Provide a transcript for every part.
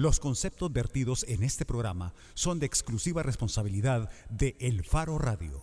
Los conceptos vertidos en este programa son de exclusiva responsabilidad de El Faro Radio.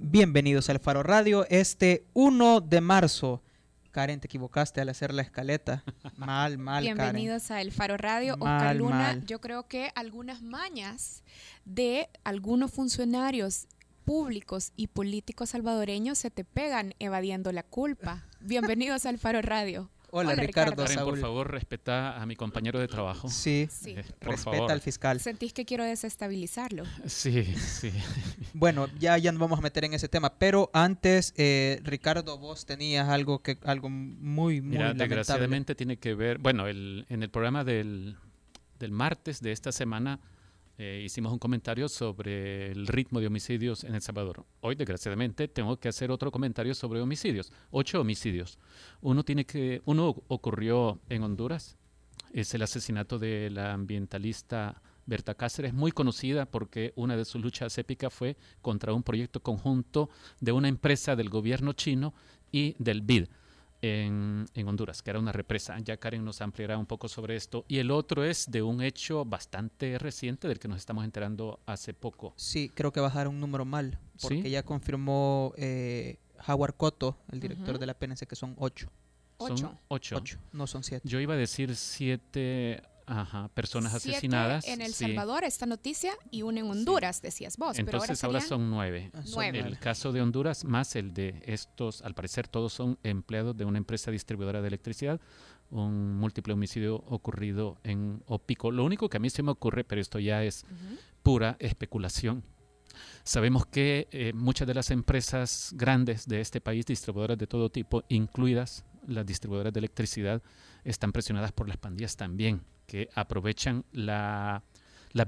Bienvenidos al Faro Radio este 1 de marzo. Karen, te equivocaste al hacer la escaleta. Mal, mal. Bienvenidos a El Faro Radio. Oscar Luna, yo creo que algunas mañas de algunos funcionarios públicos y políticos salvadoreños se te pegan evadiendo la culpa. Bienvenidos al Faro Radio. Hola, Ricardo. por favor, respeta a mi compañero de trabajo. Sí, sí. Eh, respeta al fiscal. ¿Sentís que quiero desestabilizarlo? Sí, sí. bueno, ya, ya nos vamos a meter en ese tema, pero antes, eh, Ricardo, vos tenías algo que algo muy, muy Mira, desgraciadamente tiene que ver, bueno, el, en el programa del, del martes de esta semana eh, hicimos un comentario sobre el ritmo de homicidios en El Salvador. Hoy, desgraciadamente, tengo que hacer otro comentario sobre homicidios. Ocho homicidios. Uno, tiene que, uno ocurrió en Honduras. Es el asesinato de la ambientalista Berta Cáceres, muy conocida porque una de sus luchas épicas fue contra un proyecto conjunto de una empresa del gobierno chino y del BID en, Honduras, que era una represa. Ya Karen nos ampliará un poco sobre esto. Y el otro es de un hecho bastante reciente del que nos estamos enterando hace poco. Sí, creo que bajaron un número mal, porque ya confirmó eh, Howard Cotto, el director de la PNC, que son ocho. Son ocho. ocho. No son siete. Yo iba a decir siete Ajá, personas asesinadas. En El Salvador, esta noticia, y una en Honduras, decías vos. Entonces ahora, son nueve. Ah, nueve. El caso de Honduras, más el de estos, al parecer todos son empleados de una empresa distribuidora de electricidad, un múltiple homicidio ocurrido en Opico. Lo único que a mí se me ocurre, pero esto ya es pura especulación, Sabemos que eh, muchas de las empresas grandes de este país, distribuidoras de todo tipo, incluidas las distribuidoras de electricidad, están presionadas por las pandillas también que aprovechan las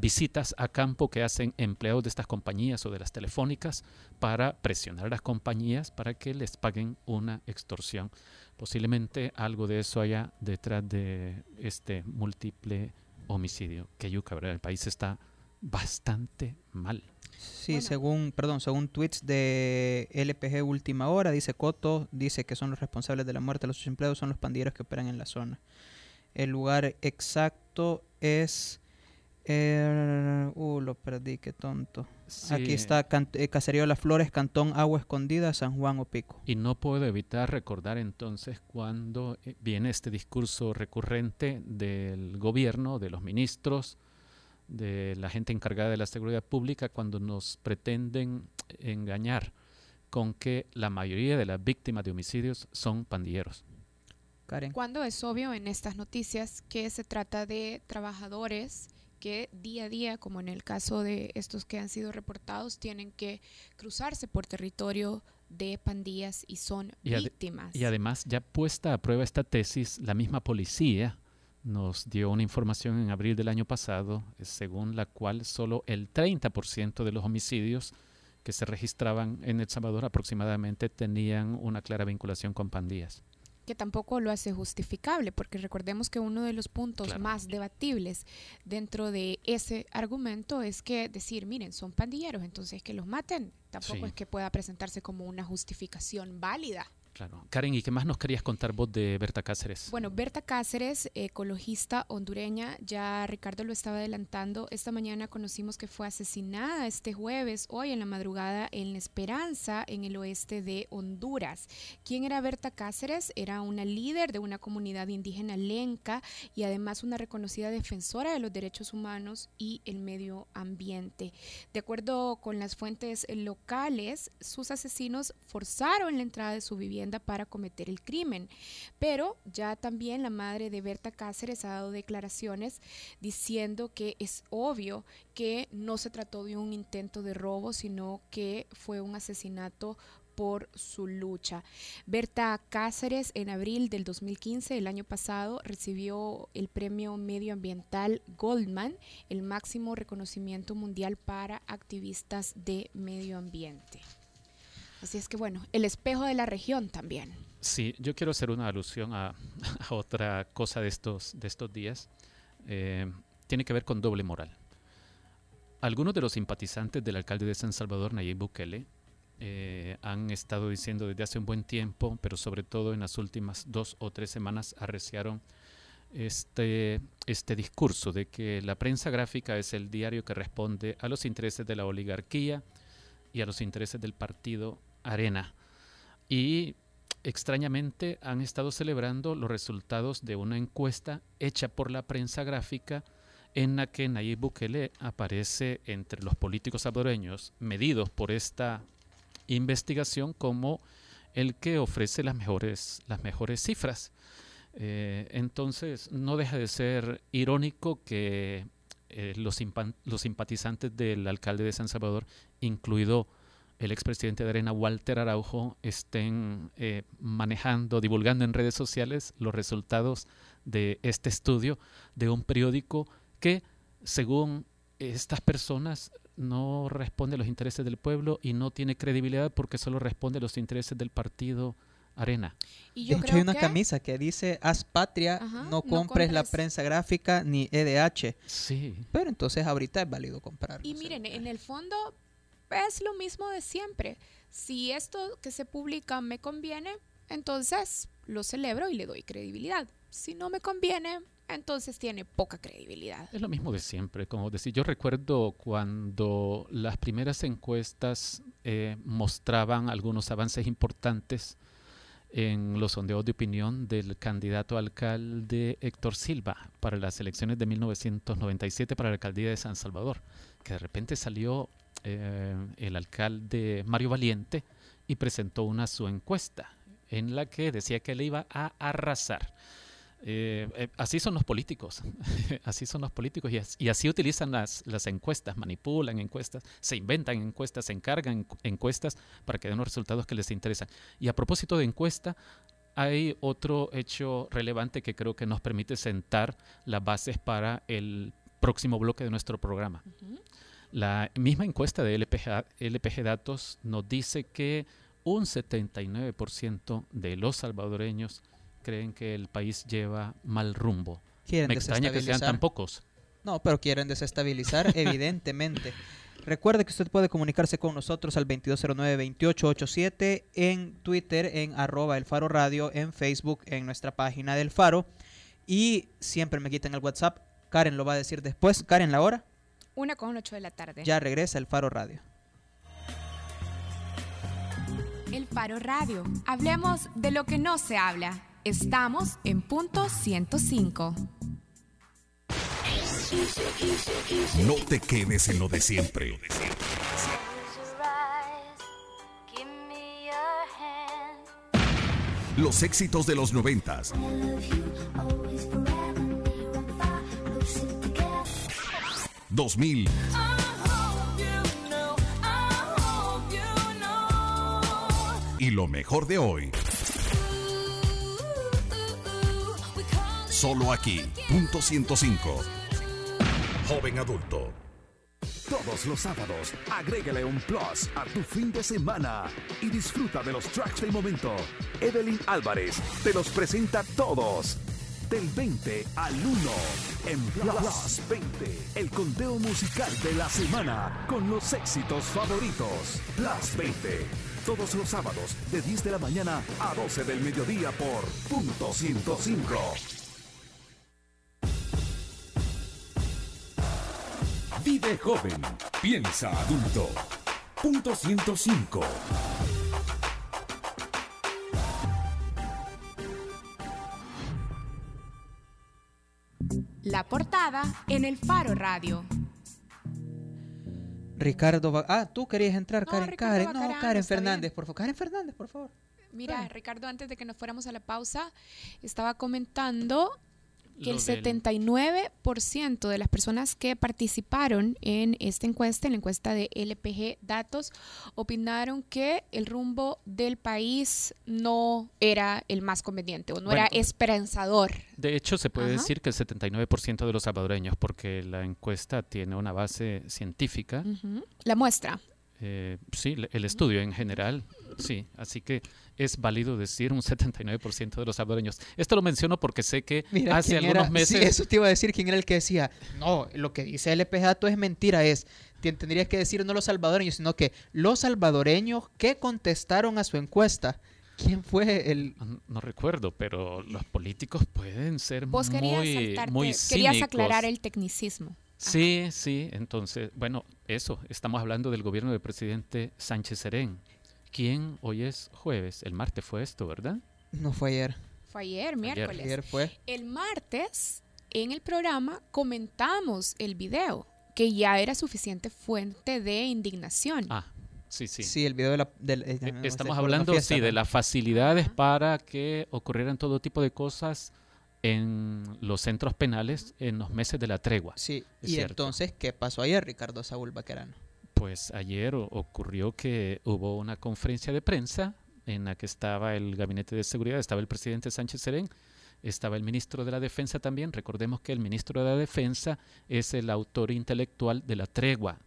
visitas a campo que hacen empleados de estas compañías o de las telefónicas para presionar a las compañías para que les paguen una extorsión. Posiblemente algo de eso haya detrás de este múltiple homicidio que yuca, ¿verdad? El país está bastante mal. Sí, según, perdón, según tweets de LPG Última Hora, dice Coto, dice que son los responsables de la muerte de los empleados, son los pandilleros que operan en la zona. El lugar exacto es... Eh, uh, lo perdí, qué tonto. Aquí está eh, Caserío de las Flores, Cantón Agua Escondida, San Juan o Pico. Y no puedo evitar recordar entonces cuando eh, viene este discurso recurrente del gobierno, de los ministros, de la gente encargada de la seguridad pública, cuando nos pretenden engañar con que la mayoría de las víctimas de homicidios son pandilleros. Cuando es obvio en estas noticias que se trata de trabajadores que día a día, como en el caso de estos que han sido reportados, tienen que cruzarse por territorio de pandillas y son víctimas. y además, ya puesta a prueba esta tesis, la misma policía nos dio una información en abril del año pasado, según la cual solo el 30% de los homicidios que se registraban en El Salvador aproximadamente tenían una clara vinculación con pandillas que tampoco lo hace justificable, porque recordemos que uno de los puntos más debatibles dentro de ese argumento es que decir, miren, son pandilleros, entonces que los maten, tampoco es que pueda presentarse como una justificación válida. Claro. Karen, ¿y qué más nos querías contar vos de Berta Cáceres? Bueno, Berta Cáceres, ecologista hondureña, ya Ricardo lo estaba adelantando, esta mañana conocimos que fue asesinada este jueves, hoy en la madrugada, en La Esperanza, en el oeste de Honduras. ¿Quién era Berta Cáceres? Era una líder de una comunidad indígena lenca y además una reconocida defensora de los derechos humanos y el medio ambiente. De acuerdo con las fuentes locales, sus asesinos forzaron la entrada de su vivienda para cometer el crimen. Pero ya también la madre de Berta Cáceres ha dado declaraciones diciendo que es obvio que no se trató de un intento de robo, sino que fue un asesinato por su lucha. Berta Cáceres en abril del 2015, el año pasado, recibió el premio medioambiental Goldman, el máximo reconocimiento mundial para activistas de medio ambiente. Así es que bueno, el espejo de la región también. Sí, yo quiero hacer una alusión a, otra cosa de estos, de estos días. Eh, tiene que ver con doble moral. Algunos de los simpatizantes del alcalde de San Salvador, Nayib Bukele, eh, han estado diciendo desde hace un buen tiempo, pero sobre todo en las últimas dos o tres semanas, arreciaron este, este discurso de que la prensa gráfica es el diario que responde a los intereses de la oligarquía y a los intereses del partido Arena. Y extrañamente han estado celebrando los resultados de una encuesta hecha por la prensa gráfica en la que Nayib Bukele aparece entre los políticos salvadoreños medidos por esta investigación como el que ofrece las mejores, las mejores cifras. Eh, entonces, no deja de ser irónico que eh, los, los simpatizantes del alcalde de San Salvador, incluido el expresidente de Arena, Walter Araujo, estén eh, manejando, divulgando en redes sociales los resultados de este estudio de un periódico que, según estas personas, no responde a los intereses del pueblo y no tiene credibilidad porque solo responde a los intereses del partido Arena. Y de hecho, hay una camisa que dice haz patria, no, compres la prensa gráfica ni EDH. Sí. Pero entonces ahorita es válido comprar. Y miren, en el fondo es lo mismo de siempre. Si esto que se publica me conviene, entonces lo celebro y le doy credibilidad. Si no me conviene, entonces tiene poca credibilidad. Es lo mismo de siempre, como decir, yo recuerdo cuando las primeras encuestas eh, mostraban algunos avances importantes en los sondeos de opinión del candidato alcalde Héctor Silva para las elecciones de 1997 para la alcaldía de San Salvador, que de repente salió eh, el alcalde Mario Valiente y presentó una su encuesta en la que decía que le iba a arrasar. Eh, eh, así son los políticos, así son los políticos y, así utilizan las, las, encuestas, manipulan encuestas, se inventan encuestas, se encargan encuestas para que den los resultados que les interesan. Y a propósito de encuesta, hay otro hecho relevante que creo que nos permite sentar las bases para el próximo bloque de nuestro programa. La misma encuesta de LPG, LPG Datos nos dice que un 79% de los salvadoreños creen que el país lleva mal rumbo. Me extraña que sean tan pocos. No, pero quieren desestabilizar, evidentemente. Recuerde que usted puede comunicarse con nosotros al 2209-2887 en Twitter, en arroba el Faro Radio, en Facebook, en nuestra página del Faro. Y siempre me quitan el WhatsApp. Karen lo va a decir después. Karen, ¿la hora? Una con ocho de la tarde. Ya regresa el Faro Radio. El Faro Radio. Hablemos de lo que no se habla. Estamos en punto 105. No te quedes en lo de siempre. Los éxitos de los noventas. Dos mil. Y lo mejor de hoy. Solo aquí, punto 105. Joven adulto. Todos los sábados, agrégale un plus a tu fin de semana y disfruta de los tracks del momento. Evelyn Álvarez te los presenta todos. Del 20 al 1 en Plus 20, el conteo musical de la semana con los éxitos favoritos. Plus 20, todos los sábados de 10 de la mañana a 12 del mediodía por punto 105. Vive joven. Piensa adulto. Punto 105. La portada en el Faro Radio. Ricardo, ah, tú querías entrar, Karen, Karen, no, Karen Fernández, por favor, Karen Fernández, por favor. Mira, Ricardo, antes de que nos fuéramos a la pausa, estaba comentando que el 79% de las personas que participaron en esta encuesta, en la encuesta de LPG Datos, opinaron que el rumbo del país no era el más conveniente o no era esperanzador. De hecho, se puede decir que el 79% de los salvadoreños, porque la encuesta tiene una base científica. La muestra. Eh, sí, el estudio en general, sí. Así que es válido decir un 79% de los salvadoreños. Esto lo menciono porque sé que hace algunos meses... Sí, eso te iba a decir quién era el que decía, no, lo que dice el todo es mentira, es, tendrías que decir no los salvadoreños, sino que los salvadoreños que contestaron a su encuesta ¿Quién fue el...? No, recuerdo, pero los políticos pueden ser muy, muy cínicos. Querías aclarar el tecnicismo. Sí, sí, entonces, bueno, eso, estamos hablando del gobierno del presidente Sánchez Serén. ¿Quién hoy es jueves? El martes fue esto, ¿verdad? No fue ayer. Fue ayer, miércoles. Ayer fue. El martes, en el programa, comentamos el video, que ya era suficiente fuente de indignación. Ah, Sí, sí. Sí, el video de la... Eh, estamos hablando, sí, de las facilidades para que ocurrieran todo tipo de cosas en los centros penales en los meses de la tregua. Sí, y entonces, ¿qué pasó ayer, Ricardo Saúl Baquerano? Pues ayer ocurrió que hubo una conferencia de prensa en la que estaba el gabinete de seguridad, estaba el presidente Sánchez Serén, estaba el ministro de la Defensa también. Recordemos que el ministro de la Defensa es el autor intelectual de la tregua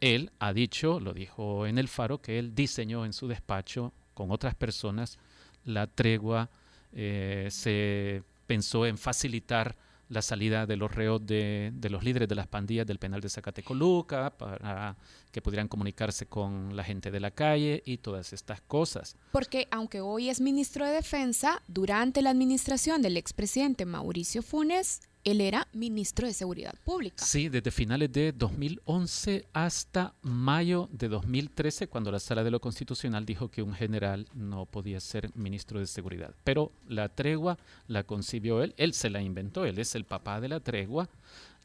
él ha dicho, lo dijo en el Faro, que él diseñó en su despacho con otras personas la tregua, eh, se pensó en facilitar la salida de los reos de, los líderes de las pandillas del penal de Zacatecoluca para que pudieran comunicarse con la gente de la calle y todas estas cosas. Porque aunque hoy es ministro de Defensa, durante la administración del expresidente Mauricio Funes, él era ministro de Seguridad Pública. Sí, desde finales de 2011 hasta mayo de 2013, cuando la Sala de lo Constitucional dijo que un general no podía ser ministro de Seguridad. Pero la tregua la concibió él, él se la inventó, él es el papá de la tregua.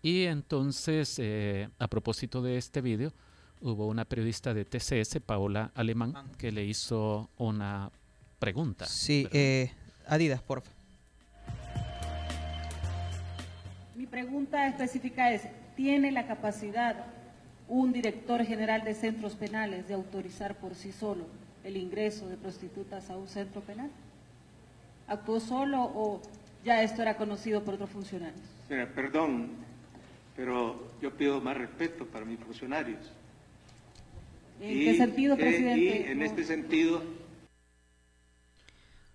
Y entonces, eh, a propósito de este video, hubo una periodista de TCS, Paola Alemán, que le hizo una pregunta. Sí, eh, Adidas, por pregunta específica es, ¿tiene la capacidad un director general de centros penales de autorizar por sí solo el ingreso de prostitutas a un centro penal? ¿Actuó solo o ya esto era conocido por otros funcionarios? perdón, pero yo pido más respeto para mis funcionarios. ¿En qué sentido, presidente? Y en este sentido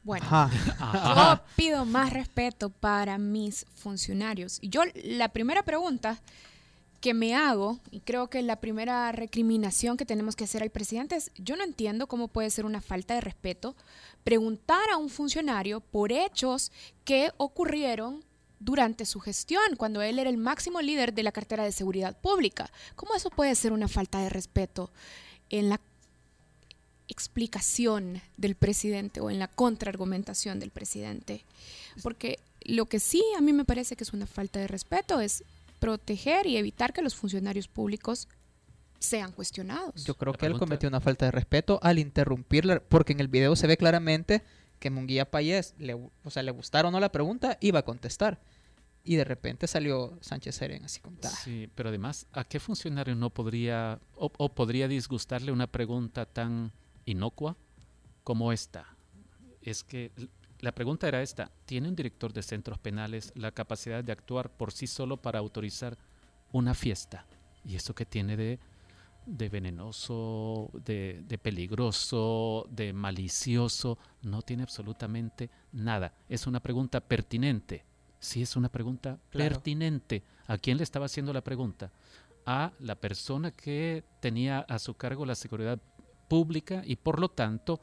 bueno, yo pido más respeto para mis funcionarios. Y yo la primera pregunta que me hago, y creo que la primera recriminación que tenemos que hacer al presidente es, yo no entiendo cómo puede ser una falta de respeto preguntar a un funcionario por hechos que ocurrieron durante su gestión, cuando él era el máximo líder de la cartera de seguridad pública. ¿Cómo eso puede ser una falta de respeto en la explicación del presidente o en la contraargumentación del presidente. Porque lo que sí a mí me parece que es una falta de respeto es proteger y evitar que los funcionarios públicos sean cuestionados. Yo creo que él cometió una falta de respeto al interrumpirla, porque en el video se ve claramente que Munguía Payés, le, o sea, le gustaron o no la pregunta, iba a contestar. Y de repente salió Sánchez Seren así como Sí, pero además, ¿a qué funcionario no podría o podría disgustarle una pregunta tan inocua como esta. Es que la pregunta era esta, ¿tiene un director de centros penales la capacidad de actuar por sí solo para autorizar una fiesta? ¿Y eso que tiene de, de venenoso, de, de, peligroso, de malicioso? No tiene absolutamente nada. Es una pregunta pertinente. Sí, es una pregunta pertinente. ¿A quién le estaba haciendo la pregunta? A la persona que tenía a su cargo la seguridad pública y por lo tanto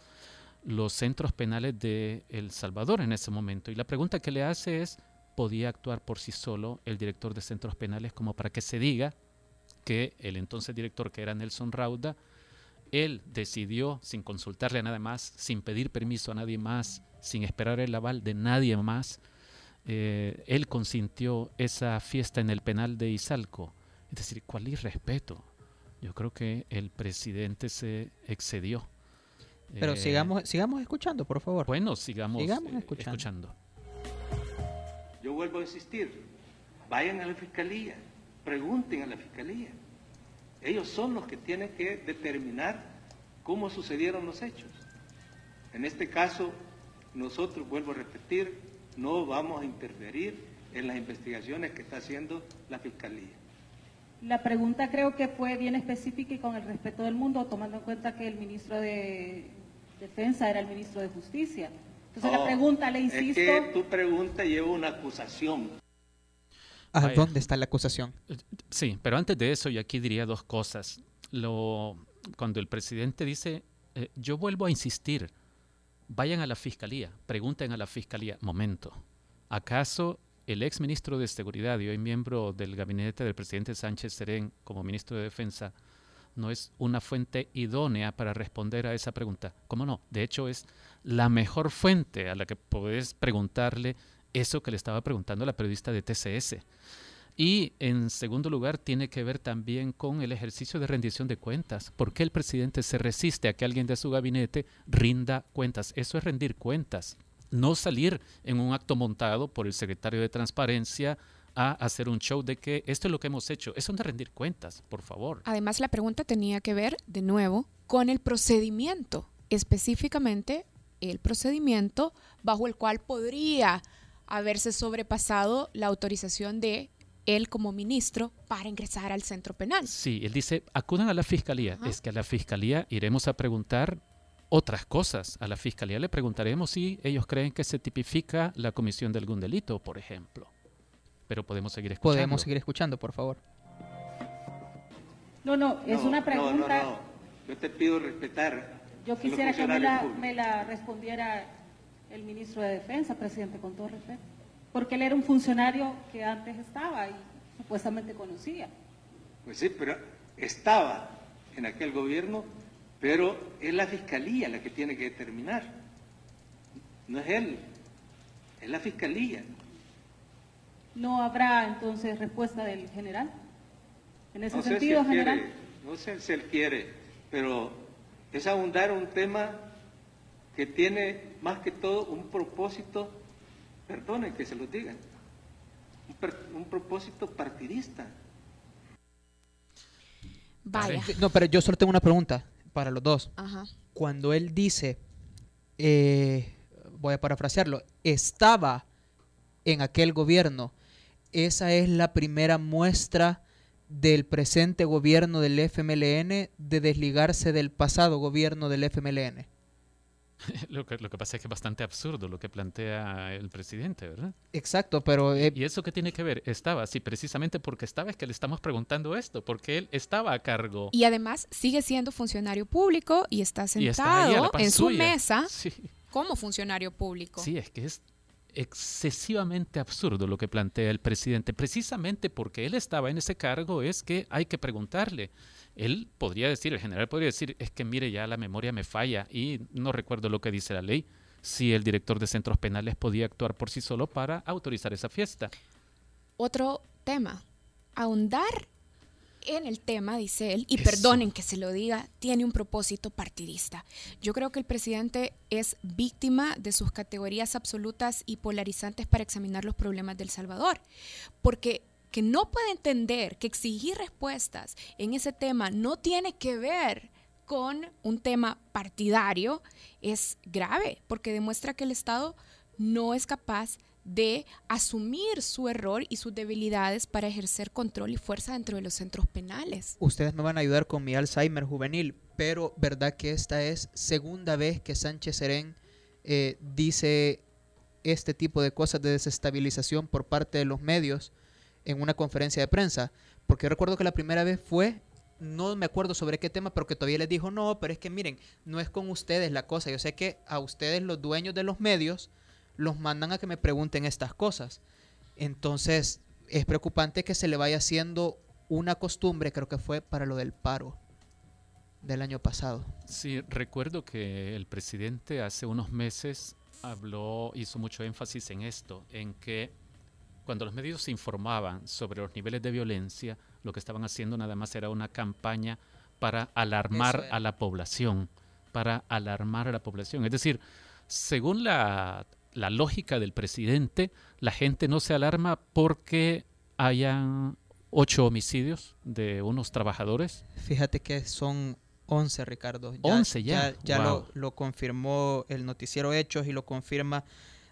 los centros penales de El Salvador en ese momento. Y la pregunta que le hace es, ¿podía actuar por sí solo el director de centros penales como para que se diga que el entonces director, que era Nelson Rauda, él decidió, sin consultarle a nada más, sin pedir permiso a nadie más, sin esperar el aval de nadie más, eh, él consintió esa fiesta en el penal de Izalco. Es decir, ¿cuál irrespeto? Yo creo que el presidente se excedió. Pero eh, sigamos, sigamos escuchando, por favor. Bueno, sigamos, eh, escuchando. Yo vuelvo a insistir, vayan a la fiscalía, pregunten a la fiscalía. Ellos son los que tienen que determinar cómo sucedieron los hechos. En este caso, nosotros, vuelvo a repetir, no vamos a interferir en las investigaciones que está haciendo la fiscalía. La pregunta creo que fue bien específica y con el respeto del mundo, tomando en cuenta que el ministro de Defensa era el ministro de Justicia. Entonces la pregunta, le insisto... Es que tu pregunta lleva una acusación. ¿A dónde está la acusación? Sí, pero antes de eso yo aquí diría dos cosas. Lo, cuando el presidente dice, eh, yo vuelvo a insistir, vayan a la fiscalía, pregunten a la fiscalía, momento, ¿acaso el ex ministro de Seguridad y hoy miembro del gabinete del presidente Sánchez Serén como ministro de Defensa no es una fuente idónea para responder a esa pregunta? ¿Cómo no? De hecho, es la mejor fuente a la que puedes preguntarle eso que le estaba preguntando la periodista de TCS. Y en segundo lugar, tiene que ver también con el ejercicio de rendición de cuentas. ¿Por qué el presidente se resiste a que alguien de su gabinete rinda cuentas? Eso es rendir cuentas. No salir en un acto montado por el secretario de Transparencia a hacer un show de que esto es lo que hemos hecho. Eso es de rendir cuentas, por favor. Además, la pregunta tenía que ver, de nuevo, con el procedimiento, específicamente el procedimiento bajo el cual podría haberse sobrepasado la autorización de él como ministro para ingresar al centro penal. Sí, él dice, acudan a la fiscalía. Es que a la fiscalía iremos a preguntar otras cosas. A la fiscalía le preguntaremos si ellos creen que se tipifica la comisión de algún delito, por ejemplo. Pero podemos seguir escuchando. Podemos seguir escuchando, por favor. No, no, es una pregunta. No, no, Yo te pido respetar. Yo quisiera que me la respondiera el ministro de Defensa, presidente, con todo respeto porque él era un funcionario que antes estaba y supuestamente conocía. Pues sí, pero estaba en aquel gobierno, pero es la fiscalía la que tiene que determinar. No es él, es la fiscalía. ¿No habrá entonces respuesta del general? En ese sentido, general. no sé si él quiere, pero es abundar un tema que tiene más que todo un propósito perdonen que se lo digan, un, propósito partidista. Vaya. No, pero yo solo tengo una pregunta para los dos. Cuando él dice, eh, voy a parafrasearlo, estaba en aquel gobierno, esa es la primera muestra del presente gobierno del FMLN de desligarse del pasado gobierno del FMLN. lo, que, lo que pasa es que es bastante absurdo lo que plantea el presidente, ¿verdad? Exacto, pero... Eh, ¿Y eso qué tiene que ver? Estaba, sí, precisamente porque estaba es que le estamos preguntando esto, porque él estaba a cargo. Y además sigue siendo funcionario público y está sentado en su mesa como funcionario público. Sí, es que es excesivamente absurdo lo que plantea el presidente. Precisamente porque él estaba en ese cargo es que hay que preguntarle él podría decir, el general podría decir, es que mire, ya la memoria me falla y no recuerdo lo que dice la ley, si el director de centros penales podía actuar por sí solo para autorizar esa fiesta. Otro tema, ahondar en el tema, dice él, y perdonen que se lo diga, tiene un propósito partidista. Yo creo que el presidente es víctima de sus categorías absolutas y polarizantes para examinar los problemas del Salvador, porque que no puede entender que exigir respuestas en ese tema no tiene que ver con un tema partidario es grave, porque demuestra que el Estado no es capaz de asumir su error y sus debilidades para ejercer control y fuerza dentro de los centros penales. Ustedes me van a ayudar con mi Alzheimer juvenil, pero verdad que esta es segunda vez que Sánchez Serén eh, dice este tipo de cosas de desestabilización por parte de los medios en una conferencia de prensa. Porque yo recuerdo que la primera vez fue, no me acuerdo sobre qué tema, pero que todavía les dijo, no, pero es que miren, no es con ustedes la cosa. Yo sé que a ustedes, los dueños de los medios, los mandan a que me pregunten estas cosas. Entonces, es preocupante que se le vaya haciendo una costumbre, creo que fue para lo del paro del año pasado. Sí, recuerdo que el presidente hace unos meses habló, hizo mucho énfasis en esto, en que cuando los medios se informaban sobre los niveles de violencia, lo que estaban haciendo nada más era una campaña para alarmar a la población, para alarmar a la población. Es decir, según la, la lógica del presidente, la gente no se alarma porque hayan ocho homicidios de unos trabajadores. Fíjate que son 11, Ricardo. Ya, 11 ya. Ya, lo, lo, confirmó el noticiero Hechos y lo confirma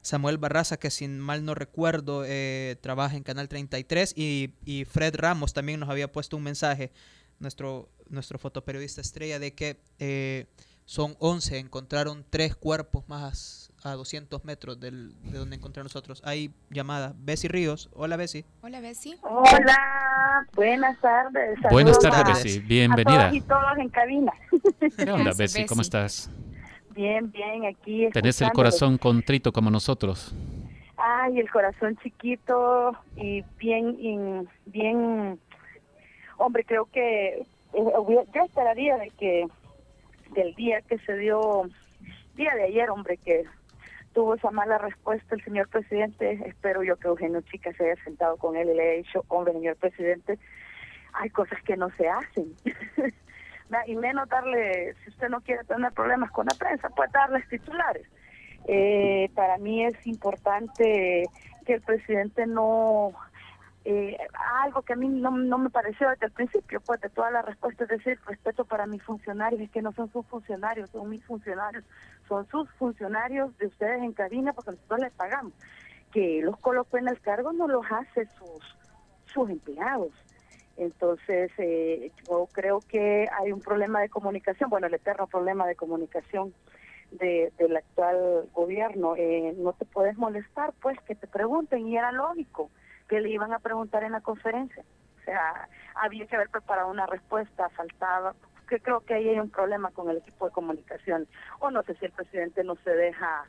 Samuel Barraza, que sin mal no recuerdo eh, trabaja en Canal 33, y, y, Fred Ramos también nos había puesto un mensaje, nuestro, nuestro fotoperiodista estrella, de que eh, son 11, encontraron tres cuerpos más a 200 metros del, de donde encontraron nosotros. Hay llamada. Bessie Ríos. Hola, Bessie. Hola, Bessie. Hola, buenas tardes. buenas tardes, Bessie. Bienvenida. A todos y todos en cabina. ¿Qué onda, Bessie? ¿Cómo estás? Bien, bien, aquí. Tenés el corazón contrito como nosotros. Ay, el corazón chiquito y bien, bien, hombre, creo que eh, yo esperaría de que del día que se dio, día de ayer, hombre, que tuvo esa mala respuesta el señor presidente, espero yo que Eugenio Chica se haya sentado con él y le haya dicho, hombre, señor presidente, hay cosas que no se hacen. y menos darle, si usted no quiere tener problemas con la prensa, pues darles titulares. Eh, para mí es importante que el presidente no eh, algo que a mí no, no, me pareció desde el principio, pues de todas las respuestas, es decir, respeto para mis funcionarios, es que no son sus funcionarios, son mis funcionarios, son sus funcionarios de ustedes en cabina porque nosotros les pagamos. Que los colocó en el cargo no los hace sus, sus empleados. Entonces, eh, yo creo que hay un problema de comunicación, bueno, el eterno problema de comunicación de, del actual gobierno. Eh, no te puedes molestar, pues, que te pregunten, y era lógico que le iban a preguntar en la conferencia. O sea, había que haber preparado una respuesta, faltaba, que creo que ahí hay un problema con el equipo de comunicación. O no sé si el presidente no se deja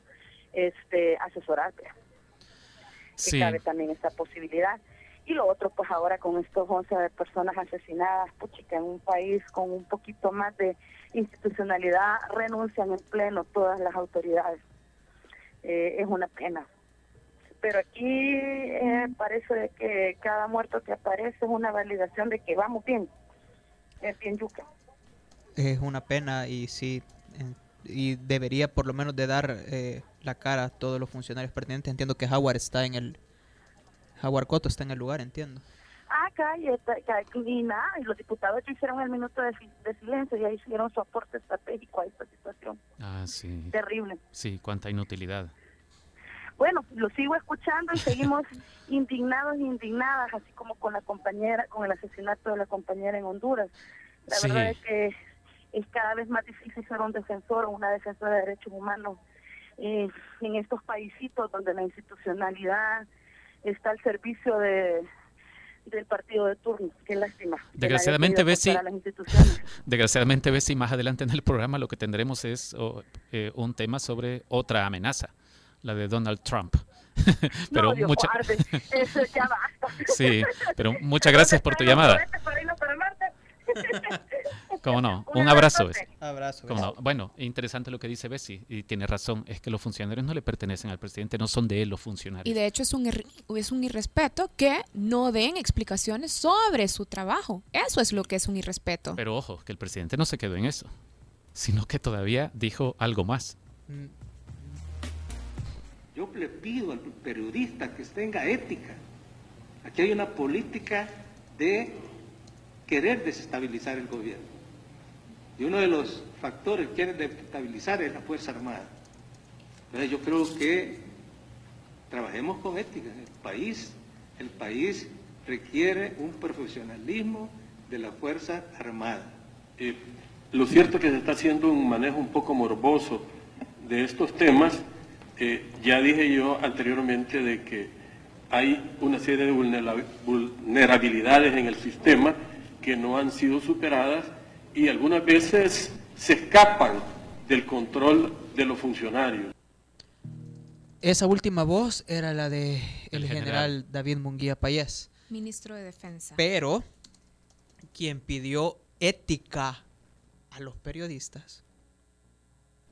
este asesorar. Que cabe también esta posibilidad. Y lo otro, pues ahora con estos 11 personas asesinadas, puchica, en un país con un poquito más de institucionalidad, renuncian en pleno todas las autoridades. Eh, es una pena, pero aquí eh, parece que cada muerto que aparece es una validación de que vamos bien, es bien yuca. Es una pena y sí, y debería por lo menos de dar eh, la cara a todos los funcionarios pertinentes. Entiendo que Howard está en el, Howard Cotto está en el lugar, entiendo. Ah, acá y, y, nada, y los diputados ya hicieron el minuto de, de silencio y ahí hicieron su aporte estratégico a esta situación. Ah, sí. Terrible. Sí, cuánta inutilidad bueno, lo sigo escuchando y seguimos indignados e indignadas, así como con la compañera, con el asesinato de la compañera en Honduras. La verdad es que es cada vez más difícil ser un defensor o una defensora de derechos humanos eh, en estos paisitos donde la institucionalidad está al servicio de del partido de turno. Qué lástima. Desgraciadamente, Bessie, desgraciadamente, Bessie, más adelante en el programa lo que tendremos es eh, un tema sobre otra amenaza la de Donald Trump. pero no, mucha... Eso ya basta. sí, pero muchas gracias por tu llamada. ¿Cómo no? Un abrazo. abrazo no? Bueno, interesante lo que dice Bessie y tiene razón. Es que los funcionarios no le pertenecen al presidente, no son de él los funcionarios. Y de hecho es un, es un irrespeto que no den explicaciones sobre su trabajo. Eso es lo que es un irrespeto. Pero ojo, que el presidente no se quedó en eso, sino que todavía dijo algo más. Mm, yo le pido al periodista que tenga ética. Aquí hay una política de querer desestabilizar el gobierno. Y uno de los factores que quieren desestabilizar es la Fuerza Armada. Entonces yo creo que trabajemos con ética. El país, el país requiere un profesionalismo de la Fuerza Armada. Eh, lo cierto es que se está haciendo un manejo un poco morboso de estos temas eh, ya dije yo anteriormente de que hay una serie de vulnerabilidades en el sistema que no han sido superadas y algunas veces se escapan del control de los funcionarios. Esa última voz era la de el, general, David Munguía Payés. Ministro de Defensa. Pero quien pidió ética a los periodistas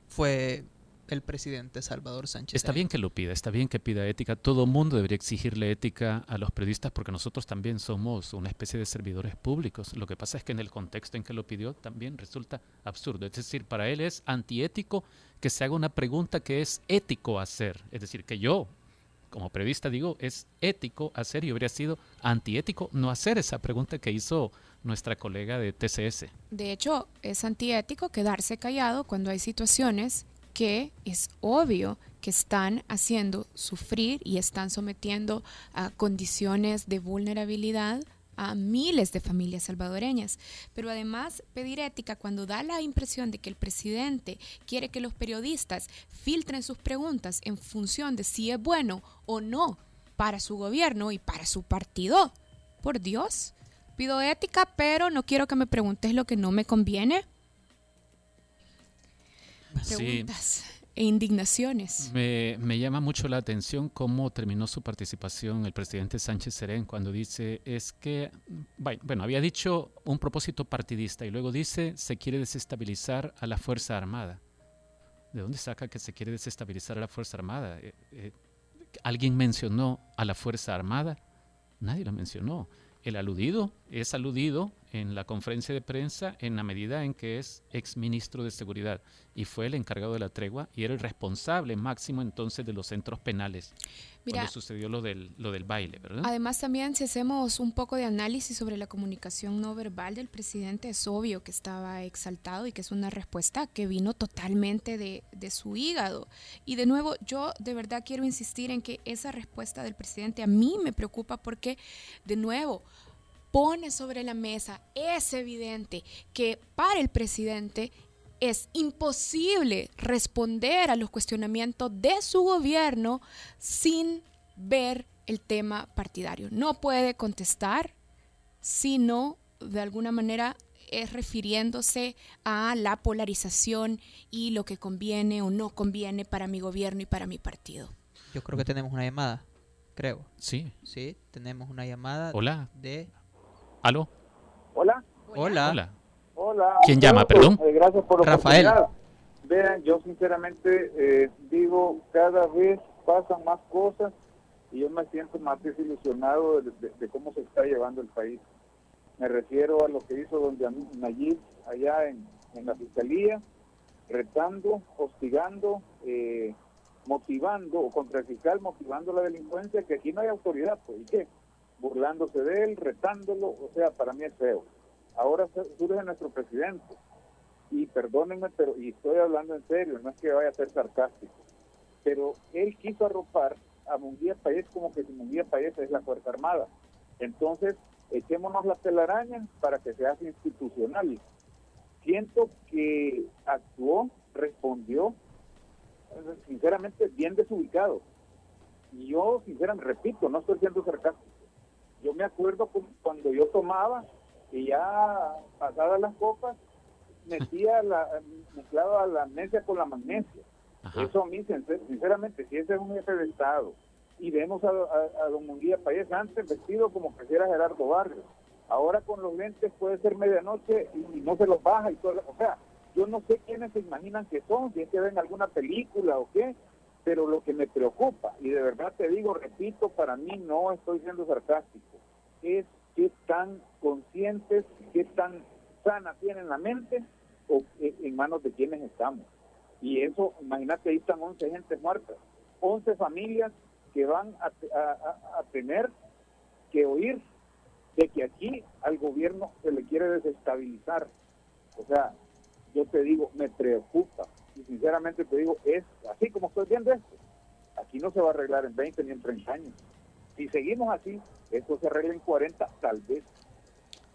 fue el presidente Salvador Sánchez. Está bien que lo pida, está bien que pida ética. Todo mundo debería exigirle ética a los periodistas porque nosotros también somos una especie de servidores públicos. Lo que pasa es que en el contexto en que lo pidió también resulta absurdo. Es decir, para él es antiético que se haga una pregunta que es ético hacer. Es decir, que yo, como periodista, digo, es ético hacer y habría sido antiético no hacer esa pregunta que hizo nuestra colega de TCS. De hecho, es antiético quedarse callado cuando hay situaciones que es obvio que están haciendo sufrir y están sometiendo a condiciones de vulnerabilidad a miles de familias salvadoreñas. Pero además, pedir ética cuando da la impresión de que el presidente quiere que los periodistas filtren sus preguntas en función de si es bueno o no para su gobierno y para su partido. Por Dios, pido ética, pero no quiero que me preguntes lo que no me conviene. Preguntas e indignaciones. Me, me, llama mucho la atención cómo terminó su participación el presidente Sánchez Serén cuando dice es que, bueno, había dicho un propósito partidista y luego dice se quiere desestabilizar a la Fuerza Armada. ¿De dónde saca que se quiere desestabilizar a la Fuerza Armada? Eh, eh, ¿Alguien mencionó a la Fuerza Armada? Nadie lo mencionó. El aludido es aludido en la conferencia de prensa en la medida en que es exministro de Seguridad y fue el encargado de la tregua y era el responsable máximo entonces de los centros penales Mira, cuando sucedió lo del, lo del baile, ¿verdad? Además también si hacemos un poco de análisis sobre la comunicación no verbal del presidente, es obvio que estaba exaltado y que es una respuesta que vino totalmente de, de su hígado. Y de nuevo, yo de verdad quiero insistir en que esa respuesta del presidente a mí me preocupa porque, de nuevo, pone sobre la mesa, es evidente que para el presidente es imposible responder a los cuestionamientos de su gobierno sin ver el tema partidario. No puede contestar sino de alguna manera es refiriéndose a la polarización y lo que conviene o no conviene para mi gobierno y para mi partido. Yo creo que tenemos una llamada, creo. Sí. Sí, tenemos una llamada Hola. de ¿Aló? Hola. Hola. Hola. ¿Quién llama, perdón? Eh, gracias por la Rafael. Vean, yo sinceramente eh, digo, cada vez pasan más cosas y yo me siento más desilusionado de, cómo se está llevando el país. Me refiero a lo que hizo don Nayib allá en, la fiscalía, retando, hostigando, eh, motivando, o contra el fiscal motivando la delincuencia, que aquí no hay autoridad, pues, ¿y qué? Burlándose de él, retándolo, o sea, para mí es feo. Ahora surge nuestro presidente, y perdónenme, pero, y estoy hablando en serio, no es que vaya a ser sarcástico, pero él quiso arropar a Munguía País como que si Munguía País es la Fuerza Armada. Entonces, echémonos la telaraña para que se haga institucional. Siento que actuó, respondió, sinceramente, bien desubicado. Y yo, sinceramente, repito, no estoy siendo sarcástico yo me acuerdo cuando yo tomaba y ya pasadas las copas, metía la, mezclaba la amnesia con la magnesia. Eso a mí, sinceramente, si ese es un jefe de Estado y vemos a, don Munguía Payés antes vestido como que era Gerardo Barrios, ahora con los lentes puede ser medianoche y, no se los baja y todo. O sea, yo no sé quiénes se imaginan que son, si es que ven alguna película o qué, pero lo que me preocupa, y de verdad te digo, repito, para mí no estoy siendo sarcástico, es qué tan conscientes, qué tan sana tienen la mente o en manos de quienes estamos. Y eso, imagínate, ahí están 11 gentes muertas, 11 familias que van a, a tener que oír de que aquí al gobierno se le quiere desestabilizar. O sea, yo te digo, me preocupa, y sinceramente te digo, es así como estoy viendo esto. Aquí no se va a arreglar en 20 ni en 30 años. Si seguimos así, esto se arregla en 40, tal vez.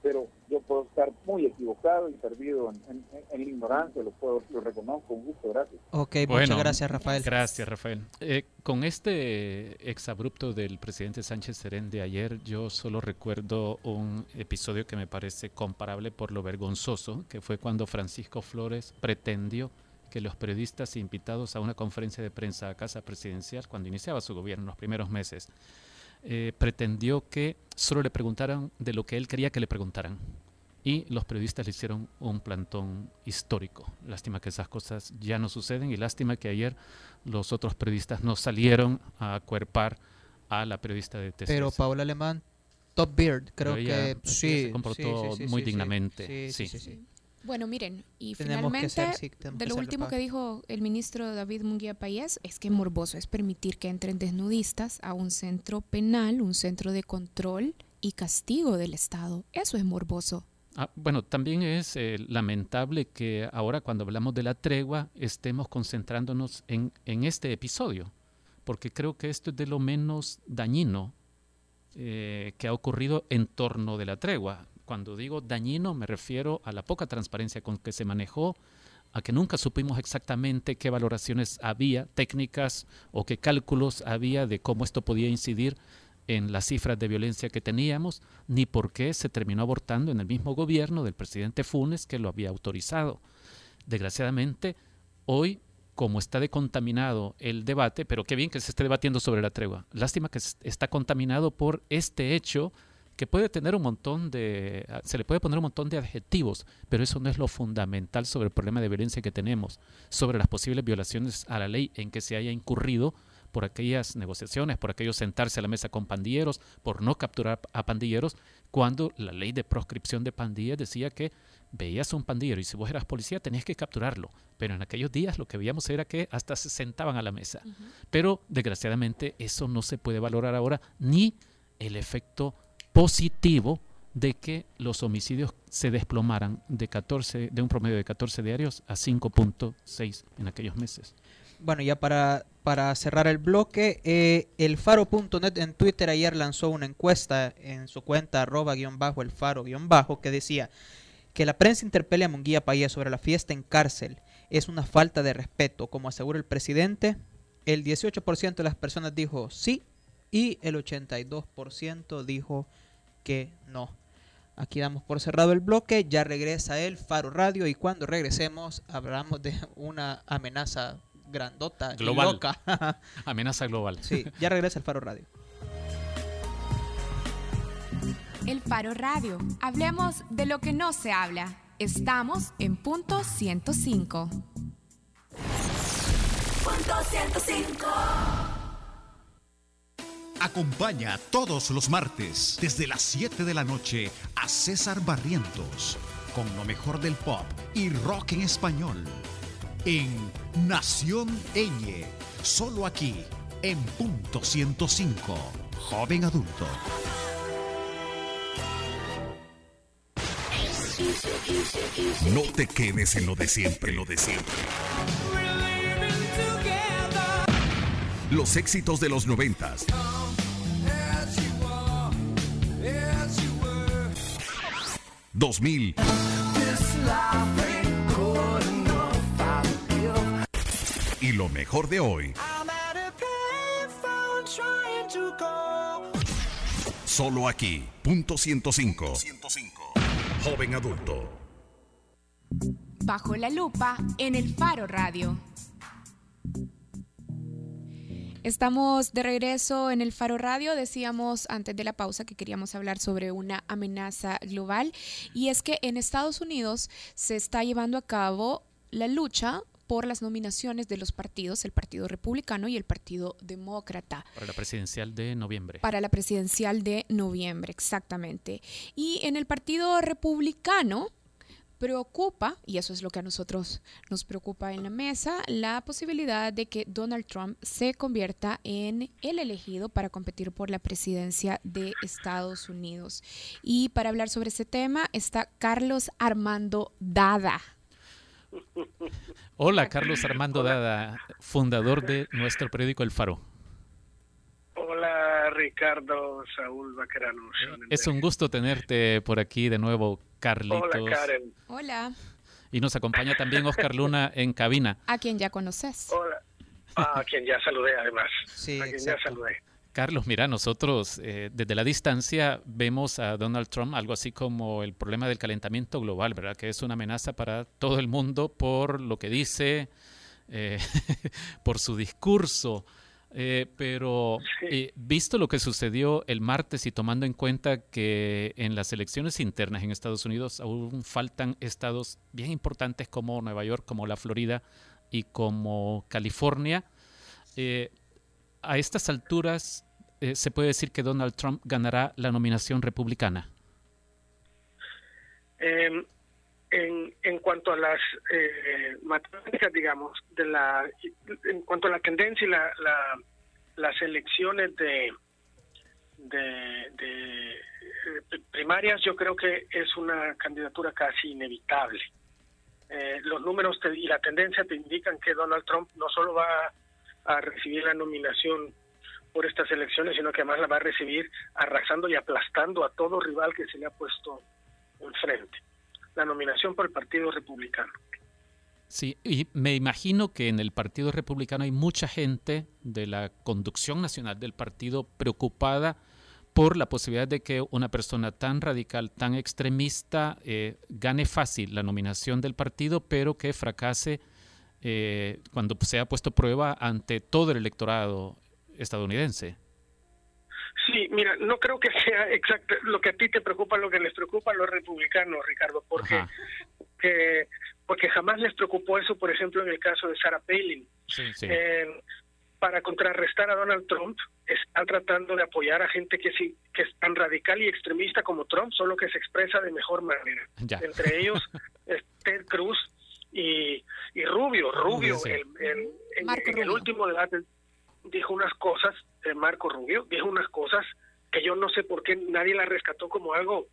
Pero yo puedo estar muy equivocado y perdido en, en, ignorancia, lo, puedo, lo reconozco con gusto, gracias. Ok, muchas gracias Rafael. Gracias Rafael. Eh, con este exabrupto del presidente Sánchez Serén de ayer, yo solo recuerdo un episodio que me parece comparable por lo vergonzoso, que fue cuando Francisco Flores pretendió que los periodistas invitados a una conferencia de prensa a Casa Presidencial, cuando iniciaba su gobierno en los primeros meses, eh, pretendió que solo le preguntaran de lo que él quería que le preguntaran. Y los periodistas le hicieron un plantón histórico. Lástima que esas cosas ya no suceden y lástima que ayer los otros periodistas no salieron a acuerpar a la periodista de TCS. Pero Paola Alemán, Top Beard, creo que sí. Se comportó muy dignamente. sí. Bueno, miren, y finalmente, de lo último que dijo el ministro David Munguía Payés, es que morboso es permitir que entren desnudistas a un centro penal, un centro de control y castigo del Estado. Eso es morboso. Ah, bueno, también es eh, lamentable que ahora cuando hablamos de la tregua estemos concentrándonos en, en, este episodio, porque creo que esto es de lo menos dañino eh, que ha ocurrido en torno de la tregua. Cuando digo dañino me refiero a la poca transparencia con que se manejó, a que nunca supimos exactamente qué valoraciones había, técnicas o qué cálculos había de cómo esto podía incidir en las cifras de violencia que teníamos, ni por qué se terminó abortando en el mismo gobierno del presidente Funes que lo había autorizado. Desgraciadamente, hoy, como está decontaminado el debate, pero qué bien que se esté debatiendo sobre la tregua. Lástima que está contaminado por este hecho que puede tener un montón de, ah, se le puede poner un montón de adjetivos, pero eso no es lo fundamental sobre el problema de violencia que tenemos, sobre las posibles violaciones a la ley en que se haya incurrido por aquellas negociaciones, por aquellos sentarse a la mesa con pandilleros, por no capturar a pandilleros, cuando la ley de proscripción de pandillas decía que veías a un pandillero y si vos eras policía tenías que capturarlo. Pero en aquellos días lo que veíamos era que hasta se sentaban a la mesa. Pero desgraciadamente eso no se puede valorar ahora, ni el efecto positivo de que los homicidios se desplomaran de 14 de un promedio de 14 diarios a 5.6 en aquellos meses. Bueno, ya para, para cerrar el bloque, eh, el faro.net en Twitter ayer lanzó una encuesta en su cuenta arroba guion bajo el faro guion bajo que decía que la prensa interpele a Munguía Paía sobre la fiesta en cárcel es una falta de respeto, como asegura el presidente. El 18% de las personas dijo sí y el 82% dijo que no. Aquí damos por cerrado el bloque, ya regresa el Faro Radio y cuando regresemos hablamos de una amenaza grandota global. y loca. amenaza global. Sí, ya regresa el Faro Radio. El Faro Radio. Hablemos de lo que no se habla. Estamos en punto 105. Punto 105. Acompaña todos los martes desde las 7 de la noche a César Barrientos con lo mejor del pop y rock en español en Nación Eñe, solo aquí en punto 105, joven adulto. No te quedes en lo de siempre, lo de siempre. Los éxitos de los noventas. 2000. Y lo mejor de hoy. Solo aquí, punto 105. Joven adulto. Bajo la lupa en el Faro Radio. Estamos de regreso en el Faro Radio. Decíamos antes de la pausa que queríamos hablar sobre una amenaza global y es que en Estados Unidos se está llevando a cabo la lucha por las nominaciones de los partidos, el Partido Republicano y el Partido Demócrata. Para la presidencial de noviembre. Para la presidencial de noviembre, exactamente. Y en el Partido Republicano, preocupa, y eso es lo que a nosotros nos preocupa en la mesa, la posibilidad de que Donald Trump se convierta en el elegido para competir por la presidencia de Estados Unidos. Y para hablar sobre ese tema está Carlos Armando Dada. Hola, Carlos Armando Dada, fundador de nuestro periódico El Faro. Hola, Ricardo Saúl Baquerano. Es un gusto tenerte por aquí de nuevo, Carlitos. Hola, Karen. Hola. Y nos acompaña también Oscar Luna en cabina. A quien ya conoces. Hola. a quien ya saludé, además. Sí, a quien ya saludé. Carlos, mira, nosotros eh, desde la distancia vemos a Donald Trump algo así como el problema del calentamiento global, ¿verdad? Que es una amenaza para todo el mundo por lo que dice, eh, por su discurso. Eh, pero eh, visto lo que sucedió el martes y tomando en cuenta que en las elecciones internas en Estados Unidos aún faltan estados bien importantes como Nueva York, como la Florida y como California, eh, a estas alturas se puede decir que Donald Trump ganará la nominación republicana. En, en, cuanto a las matemáticas, digamos, de la, en cuanto a la tendencia y la, las elecciones de, de, eh, primarias, yo creo que es una candidatura casi inevitable. Eh, los números y la tendencia te indican que Donald Trump no solo va a recibir la nominación por estas elecciones, sino que además la va a recibir arrasando y aplastando a todo rival que se le ha puesto enfrente. La nominación por el Partido Republicano. Sí, y me imagino que en el Partido Republicano hay mucha gente de la conducción nacional del partido preocupada por la posibilidad de que una persona tan radical, tan extremista, eh, gane fácil la nominación del partido, pero que fracase eh, cuando se ha puesto prueba ante todo el electorado estadounidense. Sí, mira, no creo que sea exacto lo que a ti te preocupa, lo que les preocupa a los republicanos, Ricardo, porque que, porque jamás les preocupó eso, por ejemplo, en el caso de Sarah Palin. Eh, para contrarrestar a Donald Trump, están tratando de apoyar a gente que sí, que es tan radical y extremista como Trump, solo que se expresa de mejor manera. Entre ellos, Ted Cruz y, Rubio. Rubio, el, en, el último debate dijo unas cosas, de Marco Rubio, dijo unas cosas que yo no sé por qué nadie la rescató como algo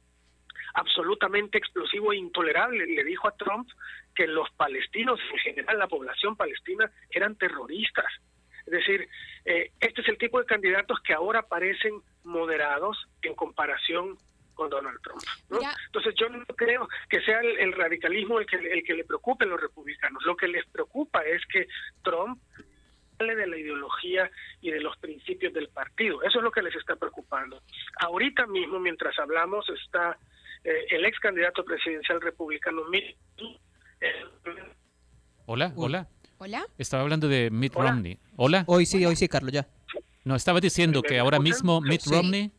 absolutamente explosivo e intolerable. Le dijo a Trump que los palestinos, en general la población palestina, eran terroristas. Es decir, eh, este es el tipo de candidatos que ahora parecen moderados en comparación con Donald Trump. Entonces yo no creo que sea el, radicalismo el que, el que le preocupe a los republicanos. Lo que les preocupa es que Trump de la ideología y de los principios del partido. Eso es lo que les está preocupando. Ahorita mismo, mientras hablamos, está eh, el ex candidato presidencial republicano Mitt Hola, hola. Hola. Estaba hablando de Mitt Romney. Hola. Hoy sí, hoy sí, Carlos, ya. No, estaba diciendo que ahora mismo Mitt Romney...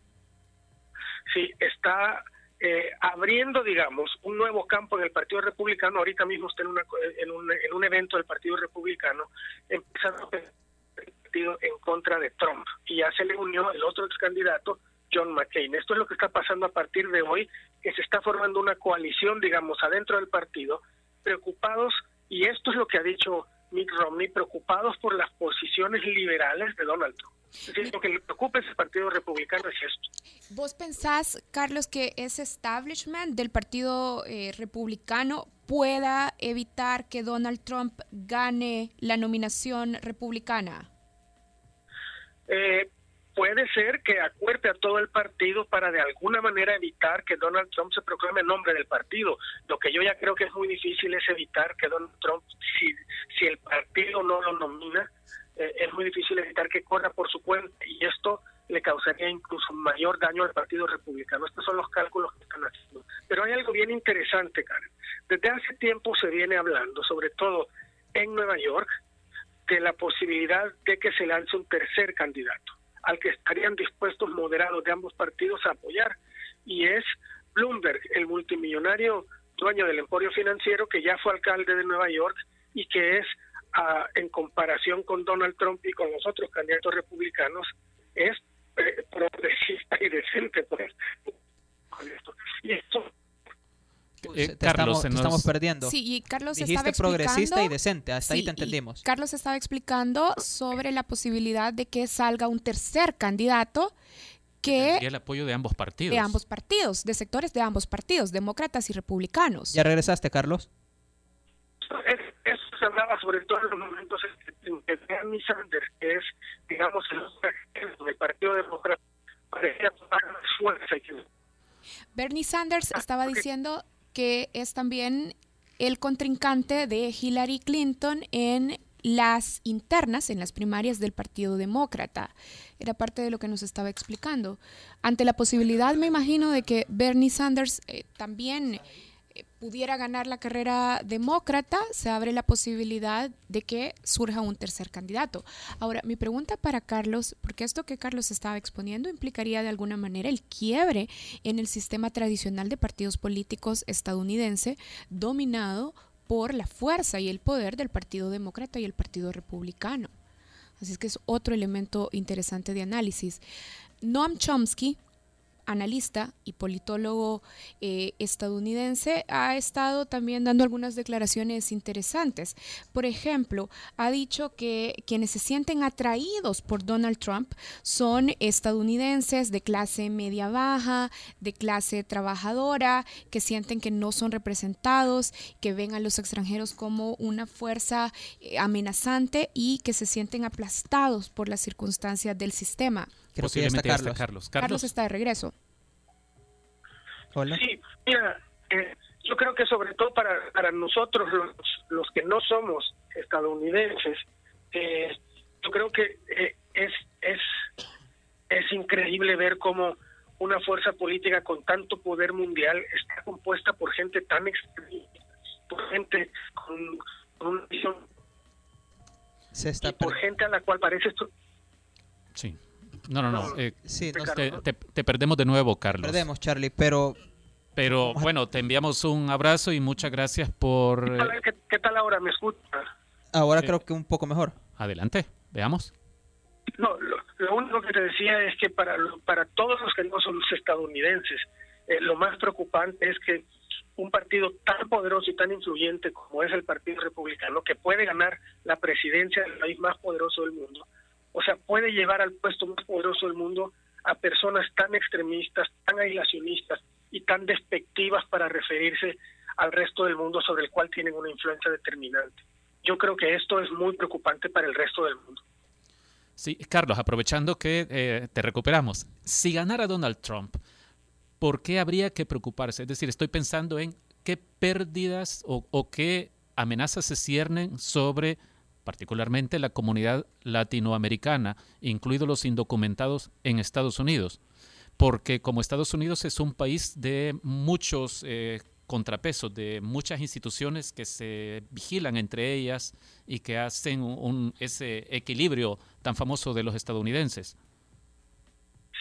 Sí, está eh, abriendo, digamos, un nuevo campo en el Partido Republicano. Ahorita mismo está en, una, en, un, en un evento del Partido Republicano, empezando el partido en contra de Trump. Y ya se le unió el otro ex candidato, John McCain. Esto es lo que está pasando a partir de hoy, que se está formando una coalición, digamos, adentro del partido, preocupados, y esto es lo que ha dicho Mitt Romney, preocupados por las posiciones liberales de Donald Trump. Es decir, lo que le preocupa a ese partido republicano es esto. ¿Vos pensás, Carlos, que ese establishment del partido eh, republicano pueda evitar que Donald Trump gane la nominación republicana? Eh, puede ser que acuerde a todo el partido para de alguna manera evitar que Donald Trump se proclame en nombre del partido. Lo que yo ya creo que es muy difícil es evitar que Donald Trump, si, si el partido no lo nomina, eh, es muy difícil evitar que corra por su cuenta y esto le causaría incluso mayor daño al Partido Republicano. Estos son los cálculos que están haciendo. Pero hay algo bien interesante, Karen. Desde hace tiempo se viene hablando, sobre todo en Nueva York, de la posibilidad de que se lance un tercer candidato al que estarían dispuestos moderados de ambos partidos a apoyar, y es Bloomberg, el multimillonario dueño del emporio financiero que ya fue alcalde de Nueva York y que es, ah, en comparación con Donald Trump y con los otros candidatos republicanos, es eh, progresista y decente. Pues, y esto eh, Carlos, estamos, perdiendo. Sí, y Carlos Dijiste estaba progresista y decente, hasta ahí te entendimos. Carlos estaba explicando sobre la posibilidad de que salga un tercer candidato que... El apoyo de ambos partidos. De ambos partidos, de sectores de ambos partidos, demócratas y republicanos. ¿Ya regresaste, Carlos? Eso se hablaba sobre todo en los momentos en que Bernie Sanders, que es, digamos, el, Partido Demócrata, parecía tomar fuerza. Bernie Sanders estaba diciendo que es también el contrincante de Hillary Clinton en las internas, en las primarias del Partido Demócrata. Era parte de lo que nos estaba explicando. Ante la posibilidad, me imagino, de que Bernie Sanders eh, también pudiera ganar la carrera demócrata, se abre la posibilidad de que surja un tercer candidato. Ahora, mi pregunta para Carlos, porque esto que Carlos estaba exponiendo implicaría de alguna manera el quiebre en el sistema tradicional de partidos políticos estadounidense dominado por la fuerza y el poder del Partido Demócrata y el Partido Republicano. Así es que es otro elemento interesante de análisis. Noam Chomsky, analista y politólogo eh, estadounidense, ha estado también dando algunas declaraciones interesantes. Por ejemplo, ha dicho que quienes se sienten atraídos por Donald Trump son estadounidenses de clase media baja, de clase trabajadora, que sienten que no son representados, que ven a los extranjeros como una fuerza eh, amenazante y que se sienten aplastados por las circunstancias del sistema. Posiblemente está Carlos. Carlos. está de regreso. Hola. Sí, mira, eh, yo creo que sobre todo para, para nosotros, los, los que no somos estadounidenses, eh, yo creo que eh, es, es, es increíble ver cómo una fuerza política con tanto poder mundial está compuesta por gente tan extremista, por gente con, con una visión y por gente a la cual parece esto. Sí. No, no, no. Eh, te, perdemos de nuevo, Carlos. Perdemos, Charlie, pero... Pero bueno, te enviamos un abrazo y muchas gracias por... ¿Qué tal, ahora? ¿Me escucha? Ahora creo que un poco mejor. Adelante, veamos. No, lo, único que te decía es que para, para todos los que no son los estadounidenses, eh, lo más preocupante es que un partido tan poderoso y tan influyente como es el Partido Republicano, que puede ganar la presidencia del país más poderoso del mundo, o sea, puede llevar al puesto más poderoso del mundo a personas tan extremistas, tan aislacionistas y tan despectivas para referirse al resto del mundo sobre el cual tienen una influencia determinante. Yo creo que esto es muy preocupante para el resto del mundo. Sí, Carlos, aprovechando que eh, te recuperamos, si ganara Donald Trump, ¿por qué habría que preocuparse? Es decir, estoy pensando en qué pérdidas o, qué amenazas se ciernen sobre particularmente la comunidad latinoamericana, incluidos los indocumentados en Estados Unidos, porque como Estados Unidos es un país de muchos eh, contrapesos, de muchas instituciones que se vigilan entre ellas y que hacen un, ese equilibrio tan famoso de los estadounidenses.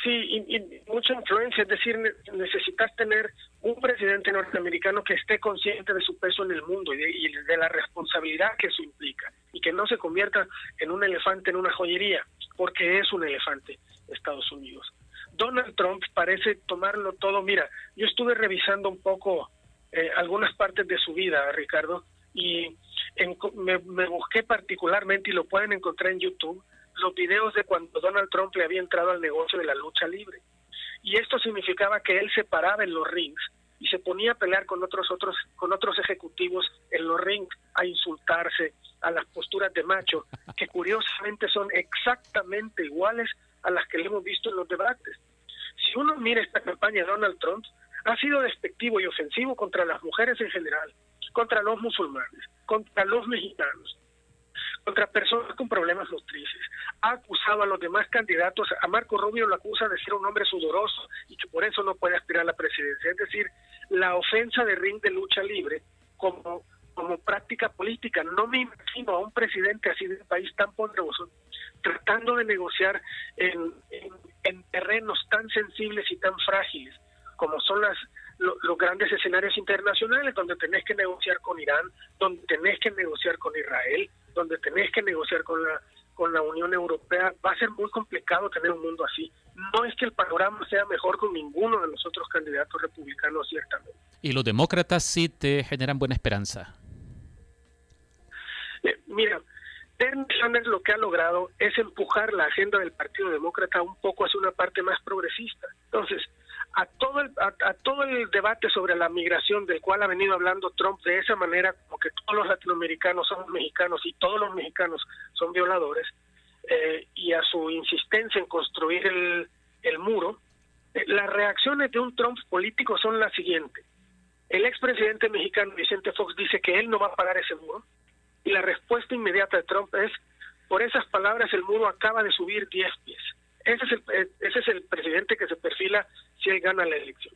Sí, y, mucha influencia, es decir, necesitas tener un presidente norteamericano que esté consciente de su peso en el mundo y de, la responsabilidad que eso implica y que no se convierta en un elefante en una joyería, porque es un elefante Estados Unidos. Donald Trump parece tomarlo todo, mira, yo estuve revisando un poco eh, algunas partes de su vida, Ricardo, y me, me busqué particularmente, y lo pueden encontrar en YouTube, los videos de cuando Donald Trump le había entrado al negocio de la lucha libre. Y esto significaba que él se paraba en los rings y se ponía a pelear con otros otros con otros ejecutivos en los rings a insultarse a las posturas de macho que curiosamente son exactamente iguales a las que le hemos visto en los debates. Si uno mira esta campaña de Donald Trump, ha sido despectivo y ofensivo contra las mujeres en general, contra los musulmanes, contra los mexicanos, contra personas con problemas motrices. Ha acusado a los demás candidatos, a Marco Rubio lo acusa de ser un hombre sudoroso y que por eso no puede aspirar a la presidencia. Es decir, la ofensa de ring de lucha libre como, como práctica política. No me imagino a un presidente así de un país tan poderoso tratando de negociar en, en terrenos tan sensibles y tan frágiles como son las los grandes escenarios internacionales donde tenés que negociar con Irán, donde tenés que negociar con Israel, donde tenés que negociar con la con la Unión Europea, va a ser muy complicado tener un mundo así. No es que el panorama sea mejor con ninguno de los otros candidatos republicanos, ciertamente. ¿Y los demócratas sí te generan buena esperanza? Eh, mira, Bernie Sanders lo que ha logrado es empujar la agenda del Partido Demócrata un poco hacia una parte más progresista. Entonces, a todo el, a, todo el debate sobre la migración del cual ha venido hablando Trump de esa manera como que todos los latinoamericanos son mexicanos y todos los mexicanos son violadores eh, y a su insistencia en construir el, el muro eh, las reacciones de un Trump político son las siguientes. El expresidente mexicano Vicente Fox dice que él no va a pagar ese muro y la respuesta inmediata de Trump es por esas palabras el muro acaba de subir 10 pies ese es el, eh, ese es el presidente que se perfila si él gana la elección.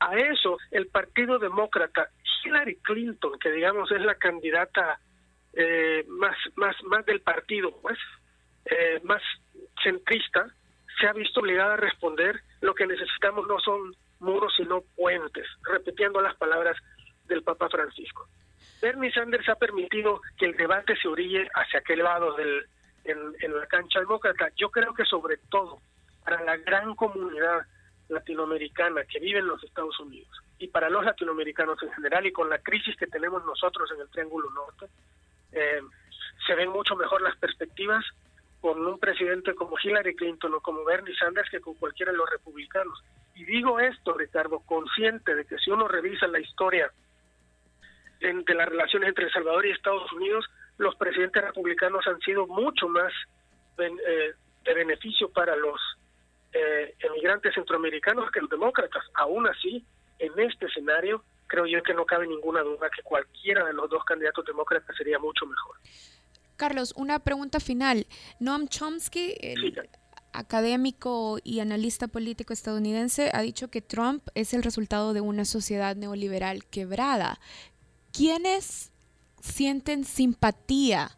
A eso el Partido Demócrata, Hillary Clinton, que digamos es la candidata eh, más, más, más del partido, pues, eh, más centrista, se ha visto obligada a responder lo que necesitamos no son muros sino puentes, repitiendo las palabras del Papa Francisco. Bernie Sanders ha permitido que el debate se orille hacia aquel lado del, en, la cancha demócrata. Yo creo que sobre todo para la gran comunidad latinoamericana que vive en los Estados Unidos y para los latinoamericanos en general y con la crisis que tenemos nosotros en el Triángulo Norte, eh, se ven mucho mejor las perspectivas con un presidente como Hillary Clinton o como Bernie Sanders que con cualquiera de los republicanos. Y digo esto, Ricardo, consciente de que si uno revisa la historia de las relaciones entre El Salvador y Estados Unidos, los presidentes republicanos han sido mucho más eh, de beneficio para los eh, emigrantes centroamericanos que los demócratas. Aún así, en este escenario, creo yo que no cabe ninguna duda que cualquiera de los dos candidatos demócratas sería mucho mejor. Carlos, una pregunta final. Noam Chomsky, el académico y analista político estadounidense, ha dicho que Trump es el resultado de una sociedad neoliberal quebrada. ¿Quiénes sienten simpatía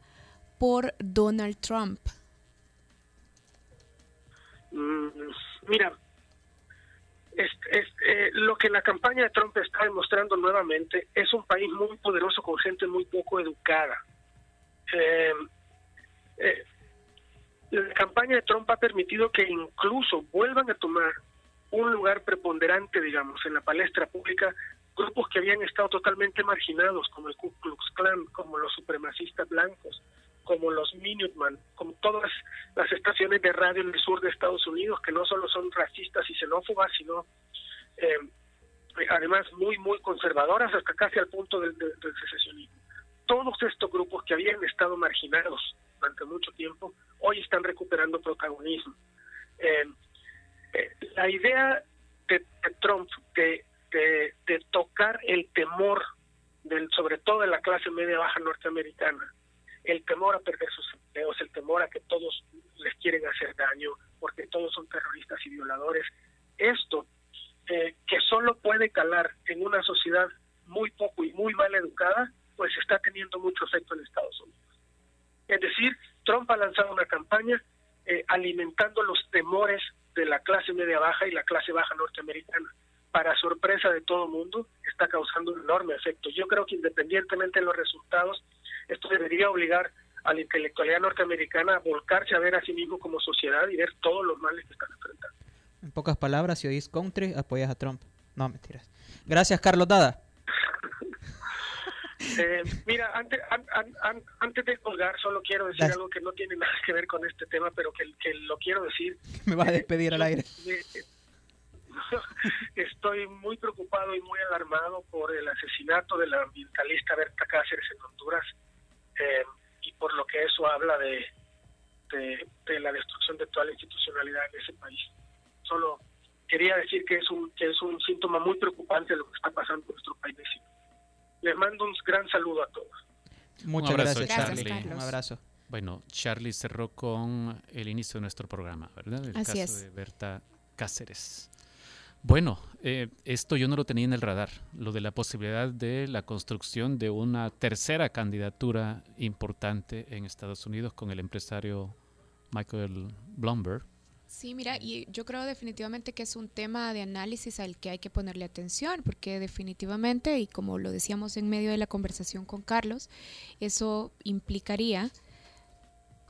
por Donald Trump? Mm, mira, es, eh, lo que la campaña de Trump está demostrando nuevamente es un país muy poderoso con gente muy poco educada. Eh, eh, la campaña de Trump ha permitido que incluso vuelvan a tomar un lugar preponderante, digamos, en la palestra pública grupos que habían estado totalmente marginados, como el Ku Klux Klan, como los supremacistas blancos, como los Minuteman, como todas las estaciones de radio en el sur de Estados Unidos, que no solo son racistas y xenófobas, sino eh, además muy, muy conservadoras, hasta casi al punto del, secesionismo. Todos estos grupos que habían estado marginados durante mucho tiempo, hoy están recuperando protagonismo. Eh, eh, la idea de, Trump de, de, tocar el temor, del, sobre todo de la clase media baja norteamericana, el temor a perder sus empleos, el temor a que todos les quieren hacer daño, porque todos son terroristas y violadores. Esto, eh, que solo puede calar en una sociedad muy poco y muy mal educada, pues está teniendo mucho efecto en Estados Unidos. Es decir, Trump ha lanzado una campaña eh, alimentando los temores de la clase media baja y la clase baja norteamericana. Para sorpresa de todo mundo, está causando un enorme efecto. Yo creo que independientemente de los resultados, esto debería obligar a la intelectualidad norteamericana a volcarse a ver a sí mismo como sociedad y ver todos los males que están enfrentando. En pocas palabras, si oís country, apoyas a Trump. No, mentiras. Gracias, Carlos Dada. eh, mira, antes, antes de colgar, solo quiero decir algo que no tiene nada que ver con este tema, pero que, que lo quiero decir. Me va a despedir al aire. Estoy muy preocupado y muy alarmado por el asesinato de la ambientalista Berta Cáceres en Honduras eh, y por lo que eso habla de, de, la destrucción de toda la institucionalidad en ese país. Solo quería decir que es un que es un síntoma muy preocupante de lo que está pasando en nuestro país Les mando un gran saludo a todos. Muchas gracias, Charlie. un abrazo. Bueno, Charlie cerró con el inicio de nuestro programa, ¿verdad? El caso de Berta Cáceres. Bueno, eh, esto yo no lo tenía en el radar, lo de la posibilidad de la construcción de una tercera candidatura importante en Estados Unidos con el empresario Michael Bloomberg. Sí, mira, y yo creo definitivamente que es un tema de análisis al que hay que ponerle atención, porque definitivamente, y como lo decíamos en medio de la conversación con Carlos, eso implicaría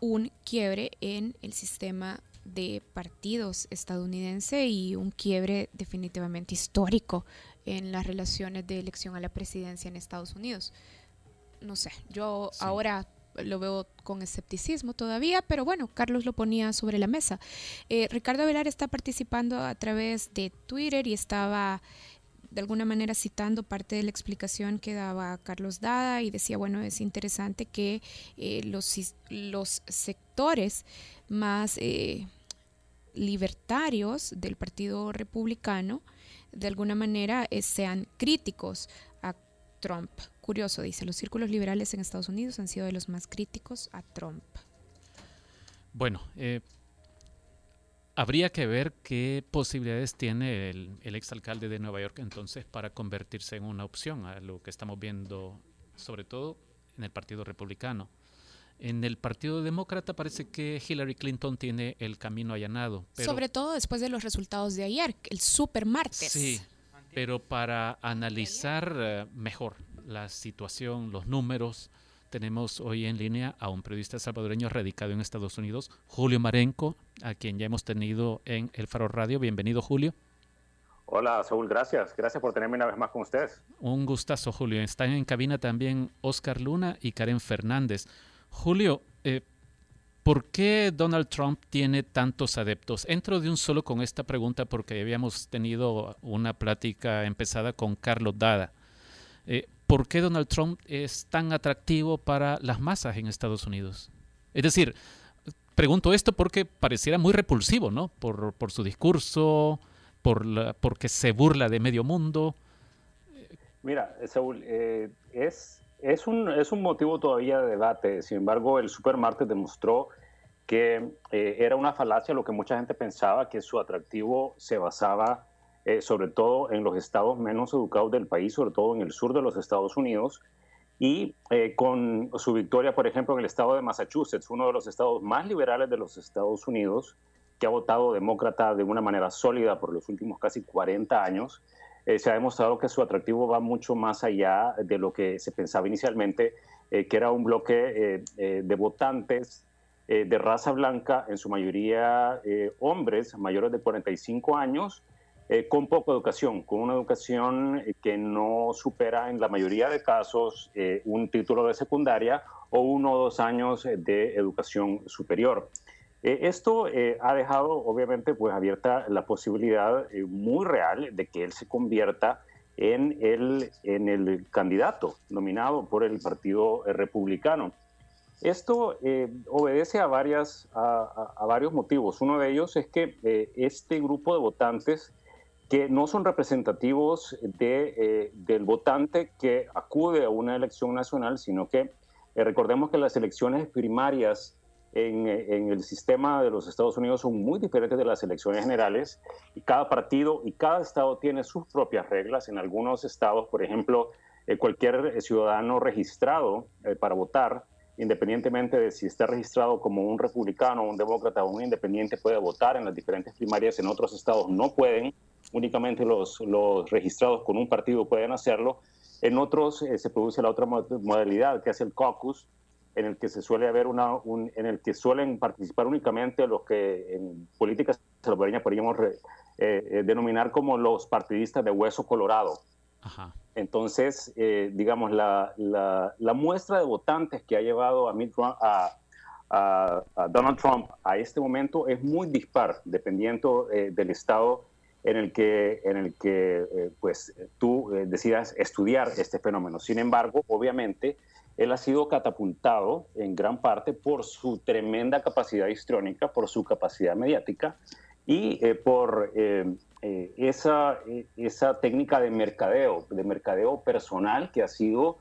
un quiebre en el sistema de partidos estadounidense y un quiebre definitivamente histórico en las relaciones de elección a la presidencia en Estados Unidos. No sé, yo ahora lo veo con escepticismo todavía, pero bueno, Carlos lo ponía sobre la mesa. Eh, Ricardo Velar está participando a través de Twitter y estaba de alguna manera citando parte de la explicación que daba Carlos Dada y decía, bueno, es interesante que eh, los, los sectores más... Eh, libertarios del Partido Republicano de alguna manera eh, sean críticos a Trump. Curioso, dice, los círculos liberales en Estados Unidos han sido de los más críticos a Trump. Bueno, eh, habría que ver qué posibilidades tiene el, el exalcalde de Nueva York entonces para convertirse en una opción a lo que estamos viendo, sobre todo en el Partido Republicano. En el Partido Demócrata parece que Hillary Clinton tiene el camino allanado. Sobre todo después de los resultados de ayer, el super martes. Sí, pero para analizar eh, mejor la situación, los números, tenemos hoy en línea a un periodista salvadoreño radicado en Estados Unidos, Julio Marenco, a quien ya hemos tenido en El Faro Radio. Bienvenido, Julio. Hola, Saúl, gracias. Gracias por tenerme una vez más con ustedes. Un gustazo, Julio. Están en cabina también Oscar Luna y Karen Fernández. Julio, eh, ¿por qué Donald Trump tiene tantos adeptos? Entro de un solo con esta pregunta porque habíamos tenido una plática empezada con Carlos Dada. Eh, ¿Por qué Donald Trump es tan atractivo para las masas en Estados Unidos? Es decir, pregunto esto porque pareciera muy repulsivo, ¿no? Por, su discurso, por porque se burla de medio mundo. Mira, Saúl, eh, es es un, es un motivo todavía de debate. Sin embargo, el supermarket demostró que eh, era una falacia lo que mucha gente pensaba, que su atractivo se basaba eh, sobre todo en los estados menos educados del país, sobre todo en el sur de los Estados Unidos, y eh, con su victoria, por ejemplo, en el estado de Massachusetts, uno de los estados más liberales de los Estados Unidos, que ha votado demócrata de una manera sólida por los últimos casi 40 años, eh, se ha demostrado que su atractivo va mucho más allá de lo que se pensaba inicialmente, eh, que era un bloque de votantes de raza blanca, en su mayoría hombres mayores de 45 años, eh, con poca educación, con una educación eh, que no supera en la mayoría de casos eh, un título de secundaria o uno o dos años de educación superior. Esto ha dejado obviamente pues abierta la posibilidad muy real de que él se convierta en el, en el candidato nominado por el Partido Republicano. Esto obedece a, varias, a, a, varios motivos. Uno de ellos es que este grupo de votantes que no son representativos de, eh, del votante que acude a una elección nacional, sino que eh, recordemos que las elecciones primarias en, en, el sistema de los Estados Unidos son muy diferentes de las elecciones generales y cada partido y cada estado tiene sus propias reglas. En algunos estados, por ejemplo, eh, cualquier ciudadano registrado para votar, independientemente de si está registrado como un republicano, un demócrata o un independiente, puede votar en las diferentes primarias. En otros estados no pueden únicamente los, los registrados con un partido pueden hacerlo. En otros eh, se produce la otra modalidad, que es el caucus, en el que se suele haber una, en el que suelen participar únicamente los que en política salvadoreña podríamos eh, eh, denominar como los partidistas de hueso colorado. Entonces, digamos, la, la, la, muestra de votantes que ha llevado a, a, a, a, Donald Trump a este momento es muy dispar, dependiendo del estado en el que, en el que eh, pues, tú eh, decidas estudiar este fenómeno. Sin embargo, obviamente, él ha sido catapultado en gran parte por su tremenda capacidad histriónica, por su capacidad mediática y eh, por esa, esa técnica de mercadeo, de mercadeo personal que ha sido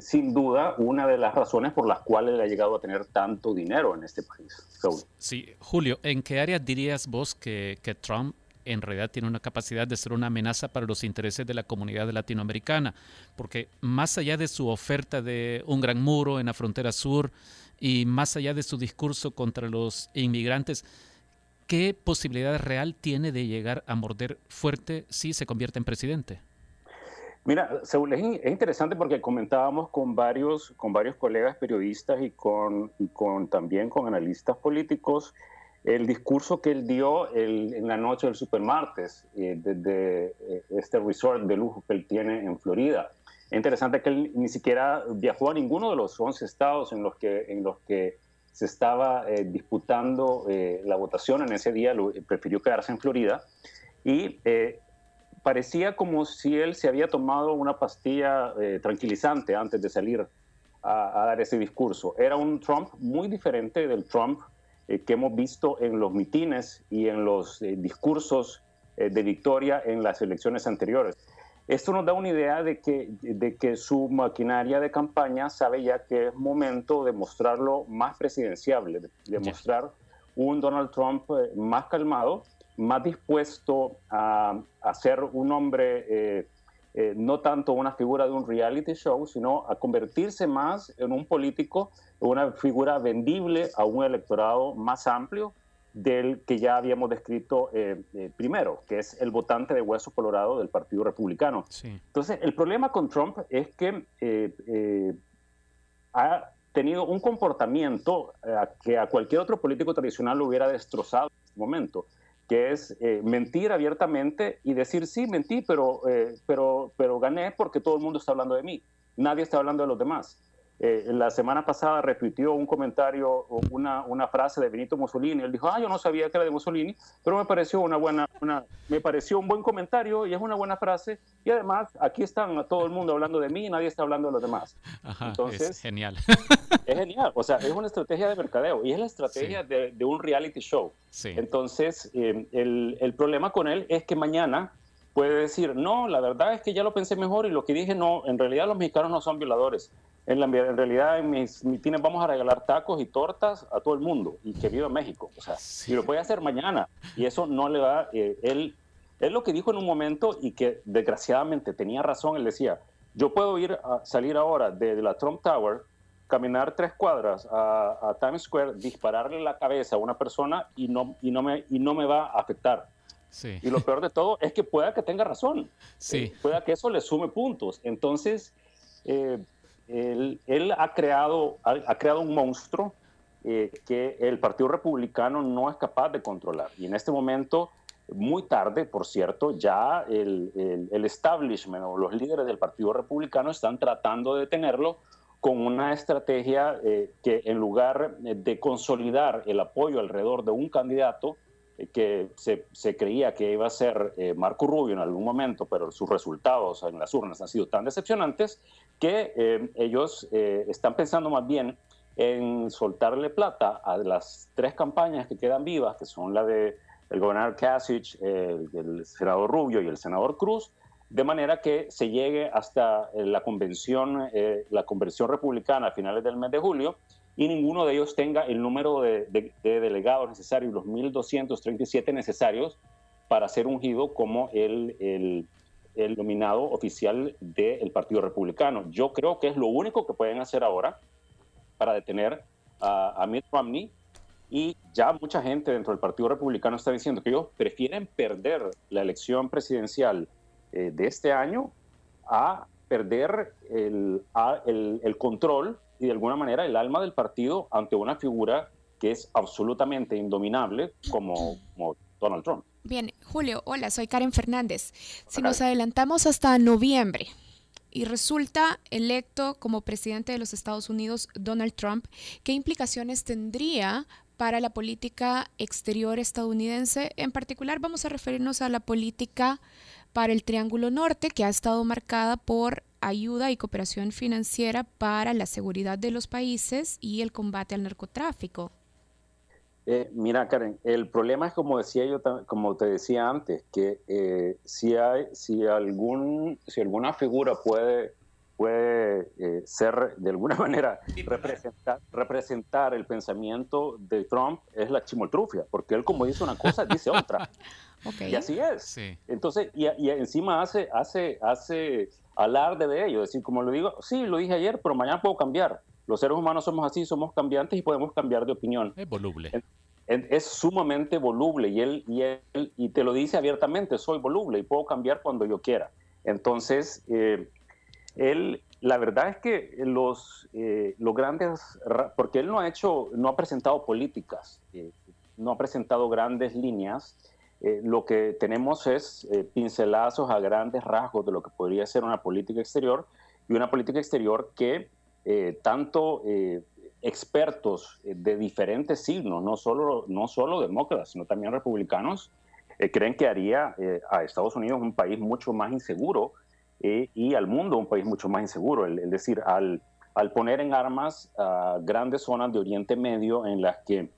sin duda una de las razones por las cuales él ha llegado a tener tanto dinero en este país. Sí, Julio, ¿en qué áreas dirías vos que, que Trump en realidad tiene una capacidad de ser una amenaza para los intereses de la comunidad latinoamericana, porque más allá de su oferta de un gran muro en la frontera sur y más allá de su discurso contra los inmigrantes, ¿qué posibilidad real tiene de llegar a morder fuerte si se convierte en presidente? Mira, Saúl, es, interesante porque comentábamos con varios, con varios colegas periodistas y con, y con también con analistas políticos el discurso que él dio en la noche del supermartes eh, desde eh, este resort de lujo que él tiene en Florida. Es interesante que él ni siquiera viajó a ninguno de los 11 estados en los que, en los que se estaba eh, disputando la votación en ese día, prefirió quedarse en Florida y parecía como si él se había tomado una pastilla tranquilizante antes de salir a, a dar ese discurso. Era un Trump muy diferente del Trump eh, que hemos visto en los mitines y en los eh, discursos eh, de victoria en las elecciones anteriores. Esto nos da una idea de que, de que su maquinaria de campaña sabe ya que es momento de mostrarlo más presidenciable, de, mostrar un Donald Trump más calmado, más dispuesto a, a ser un hombre eh, no tanto una figura de un reality show, sino a convertirse más en un político, una figura vendible a un electorado más amplio del que ya habíamos descrito eh, eh, primero, que es el votante de hueso colorado del Partido Republicano. Entonces, el problema con Trump es que ha tenido un comportamiento que a cualquier otro político tradicional lo hubiera destrozado en este momento que es eh, mentir abiertamente y decir, sí, mentí, pero, eh, pero, pero gané porque todo el mundo está hablando de mí. Nadie está hablando de los demás. Eh, la semana pasada repitió un comentario, una, una frase de Benito Mussolini. Él dijo, ah, yo no sabía que era de Mussolini, pero me pareció una buena, una, me pareció un buen comentario y es una buena frase. Y además, aquí están todo el mundo hablando de mí y nadie está hablando de los demás. Entonces, es genial. Es genial. O sea, es una estrategia de mercadeo y es la estrategia de, de, un reality show. Sí. Entonces, eh, el, el problema con él es que mañana puede decir, no, la verdad es que ya lo pensé mejor y lo que dije, no, en realidad los mexicanos no son violadores. En, la, en realidad en mis mitines vamos a regalar tacos y tortas a todo el mundo y que viva México. O sea, y lo puede hacer mañana y eso no le va, eh, él, es lo que dijo en un momento y que desgraciadamente tenía razón, él decía, Yo puedo ir a salir ahora de, la Trump Tower, caminar tres cuadras a, Times Square, dispararle la cabeza a una persona y no, y no, me, y no me va a afectar. Sí. Y lo peor de todo es que pueda que tenga razón. Sí. Eh, pueda que eso le sume puntos. Entonces, eh, él, él, ha, creado, ha, creado un monstruo eh, que el Partido Republicano no es capaz de controlar. Y en este momento muy tarde, por cierto, ya el, el, establishment o los líderes del Partido Republicano están tratando de detenerlo con una estrategia eh, que en lugar de consolidar el apoyo alrededor de un candidato eh, que se, se, creía que iba a ser eh, Marco Rubio en algún momento, pero sus resultados en las urnas han sido tan decepcionantes que ellos están pensando más bien en soltarle plata a las tres campañas que quedan vivas, que son la de el gobernador Kasich, el, senador Rubio y el senador Cruz, de manera que se llegue hasta eh, la convención, eh, la convención republicana a finales del mes de julio y ninguno de ellos tenga el número de, delegados necesarios, los 1.237 necesarios para ser ungido como el, el, el nominado oficial del Partido Republicano. Yo creo que es lo único que pueden hacer ahora para detener a, a Mitt Romney y ya mucha gente dentro del Partido Republicano está diciendo que ellos prefieren perder la elección presidencial eh, de este año a perder el, el, control y de alguna manera el alma del partido ante una figura que es absolutamente indominable como, Donald Trump. Bien, Julio, hola, soy Karen Fernández. Si nos adelantamos hasta noviembre, y resulta electo como presidente de los Estados Unidos Donald Trump, ¿qué implicaciones tendría para la política exterior estadounidense. En particular vamos a referirnos a la política para el Triángulo Norte, que ha estado marcada por ayuda y cooperación financiera para la seguridad de los países y el combate al narcotráfico. Eh, mira, Karen, el problema es como decía yo, como te decía antes, que eh, si hay, si algún, si alguna figura puede puede eh, ser de alguna manera representar, representar el pensamiento de Trump es la chimoltrufia, porque él como dice una cosa, dice otra. Y así es. Entonces, y, encima hace, hace, hace alarde de ello, decir, como lo digo, sí, lo dije ayer, pero mañana puedo cambiar. Los seres humanos somos así, somos cambiantes y podemos cambiar de opinión. Es voluble. Es, sumamente voluble y él, y él, y te lo dice abiertamente, soy voluble y puedo cambiar cuando yo quiera. Entonces, eh, él, la verdad es que los, eh, los grandes, porque él no ha hecho, no ha presentado políticas, eh, no ha presentado grandes líneas, eh, lo que tenemos es pincelazos a grandes rasgos de lo que podría ser una política exterior y una política exterior que tanto expertos de diferentes signos, no solo, no solo demócratas, sino también republicanos, creen que haría a Estados Unidos un país mucho más inseguro eh, y al mundo un país mucho más inseguro. Es decir, al, al poner en armas a grandes zonas de Oriente Medio en las que,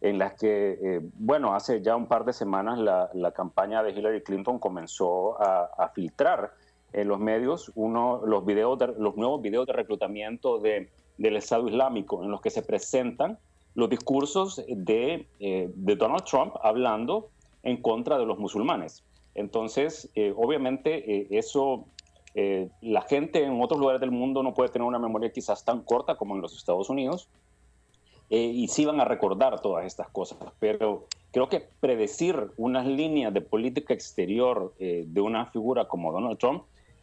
en las que eh, bueno, hace ya un par de semanas la, la campaña de Hillary Clinton comenzó a, a, filtrar en los medios uno, los, videos los nuevos videos de reclutamiento de, del Estado Islámico en los que se presentan los discursos de, eh, de Donald Trump hablando en contra de los musulmanes. Entonces, obviamente, eso eh, la gente en otros lugares del mundo no puede tener una memoria quizás tan corta como en los Estados Unidos eh, y sí van a recordar todas estas cosas, pero creo que predecir unas líneas de política exterior eh, de una figura como Donald Trump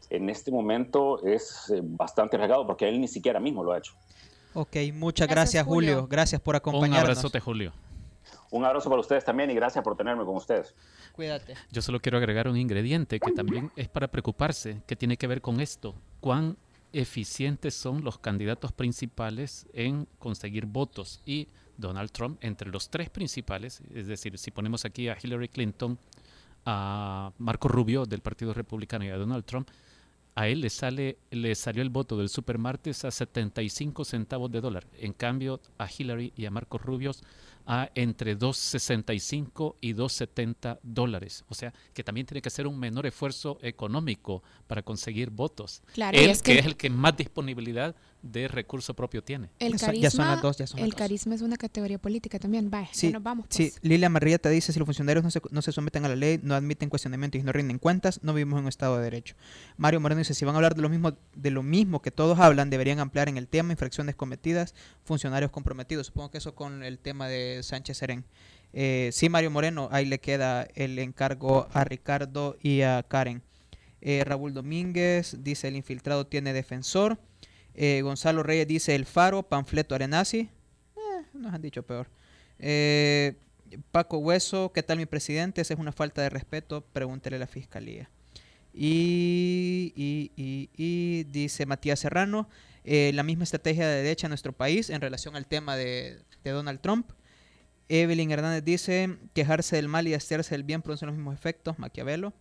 en este momento es bastante arriesgado porque él ni siquiera mismo lo ha hecho. Ok, muchas gracias, Julio. Gracias por acompañarnos. Un abrazote Julio. Un abrazo para ustedes también y gracias por tenerme con ustedes. Cuídate. Yo solo quiero agregar un ingrediente que también es para preocuparse, que tiene que ver con esto. ¿Cuán eficientes son los candidatos principales en conseguir votos? Y Donald Trump, entre los tres principales, es decir, si ponemos aquí a Hillary Clinton, a Marco Rubio del Partido Republicano y a Donald Trump, a él le, sale, le salió el voto del supermartes a 75 centavos de dólar. En cambio, a Hillary y a Marco Rubio a entre 2,65 y 2,70 dólares. O sea, que también tiene que hacer un menor esfuerzo económico para conseguir votos. Claro, Él, es que... es el que más disponibilidad de recurso propio tiene. El carisma, el carisma es una categoría política también. Vaya, sí, nos vamos. Sí, pues. Lilia te dice, si los funcionarios no se, no se someten a la ley, no admiten cuestionamientos y no rinden cuentas, no vivimos en un Estado de Derecho. Mario Moreno dice, si van a hablar de lo mismo, de lo mismo que todos hablan, deberían ampliar en el tema infracciones cometidas, funcionarios comprometidos. Supongo que eso con el tema de Sánchez Serén. Eh, sí, Mario Moreno, ahí le queda el encargo a Ricardo y a Karen. Eh, Raúl Domínguez dice, el infiltrado tiene defensor. Eh, Gonzalo Reyes dice El Faro, panfleto Arenasi. Eh, nos han dicho peor. Paco Hueso, ¿qué tal mi presidente? Esa es una falta de respeto, pregúntele a la fiscalía. Y, y, dice Matías Serrano, la misma estrategia de derecha en nuestro país en relación al tema de, Donald Trump. Evelyn Hernández dice, quejarse del mal y hacerse del bien producen los mismos efectos, Maquiavelo.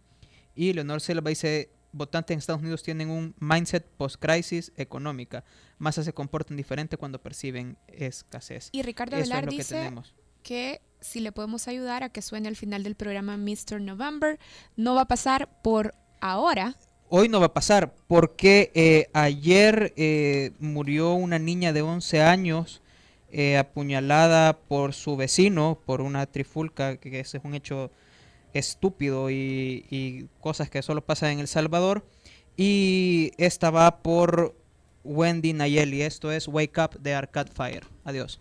Y Leonor Selva dice, votantes en Estados Unidos tienen un mindset post-crisis económica. Más se comportan diferente cuando perciben escasez. Y Ricardo Velar dice que, si le podemos ayudar a que suene al final del programa Mr. November, no va a pasar por ahora. Hoy no va a pasar porque eh, ayer eh, murió una niña de 11 años eh, apuñalada por su vecino, por una trifulca, que ese es un hecho estúpido y, cosas que solo pasan en El Salvador. Y esta va por Wendy Nayeli. Esto es Wake Up de Arcade Fire. Adiós.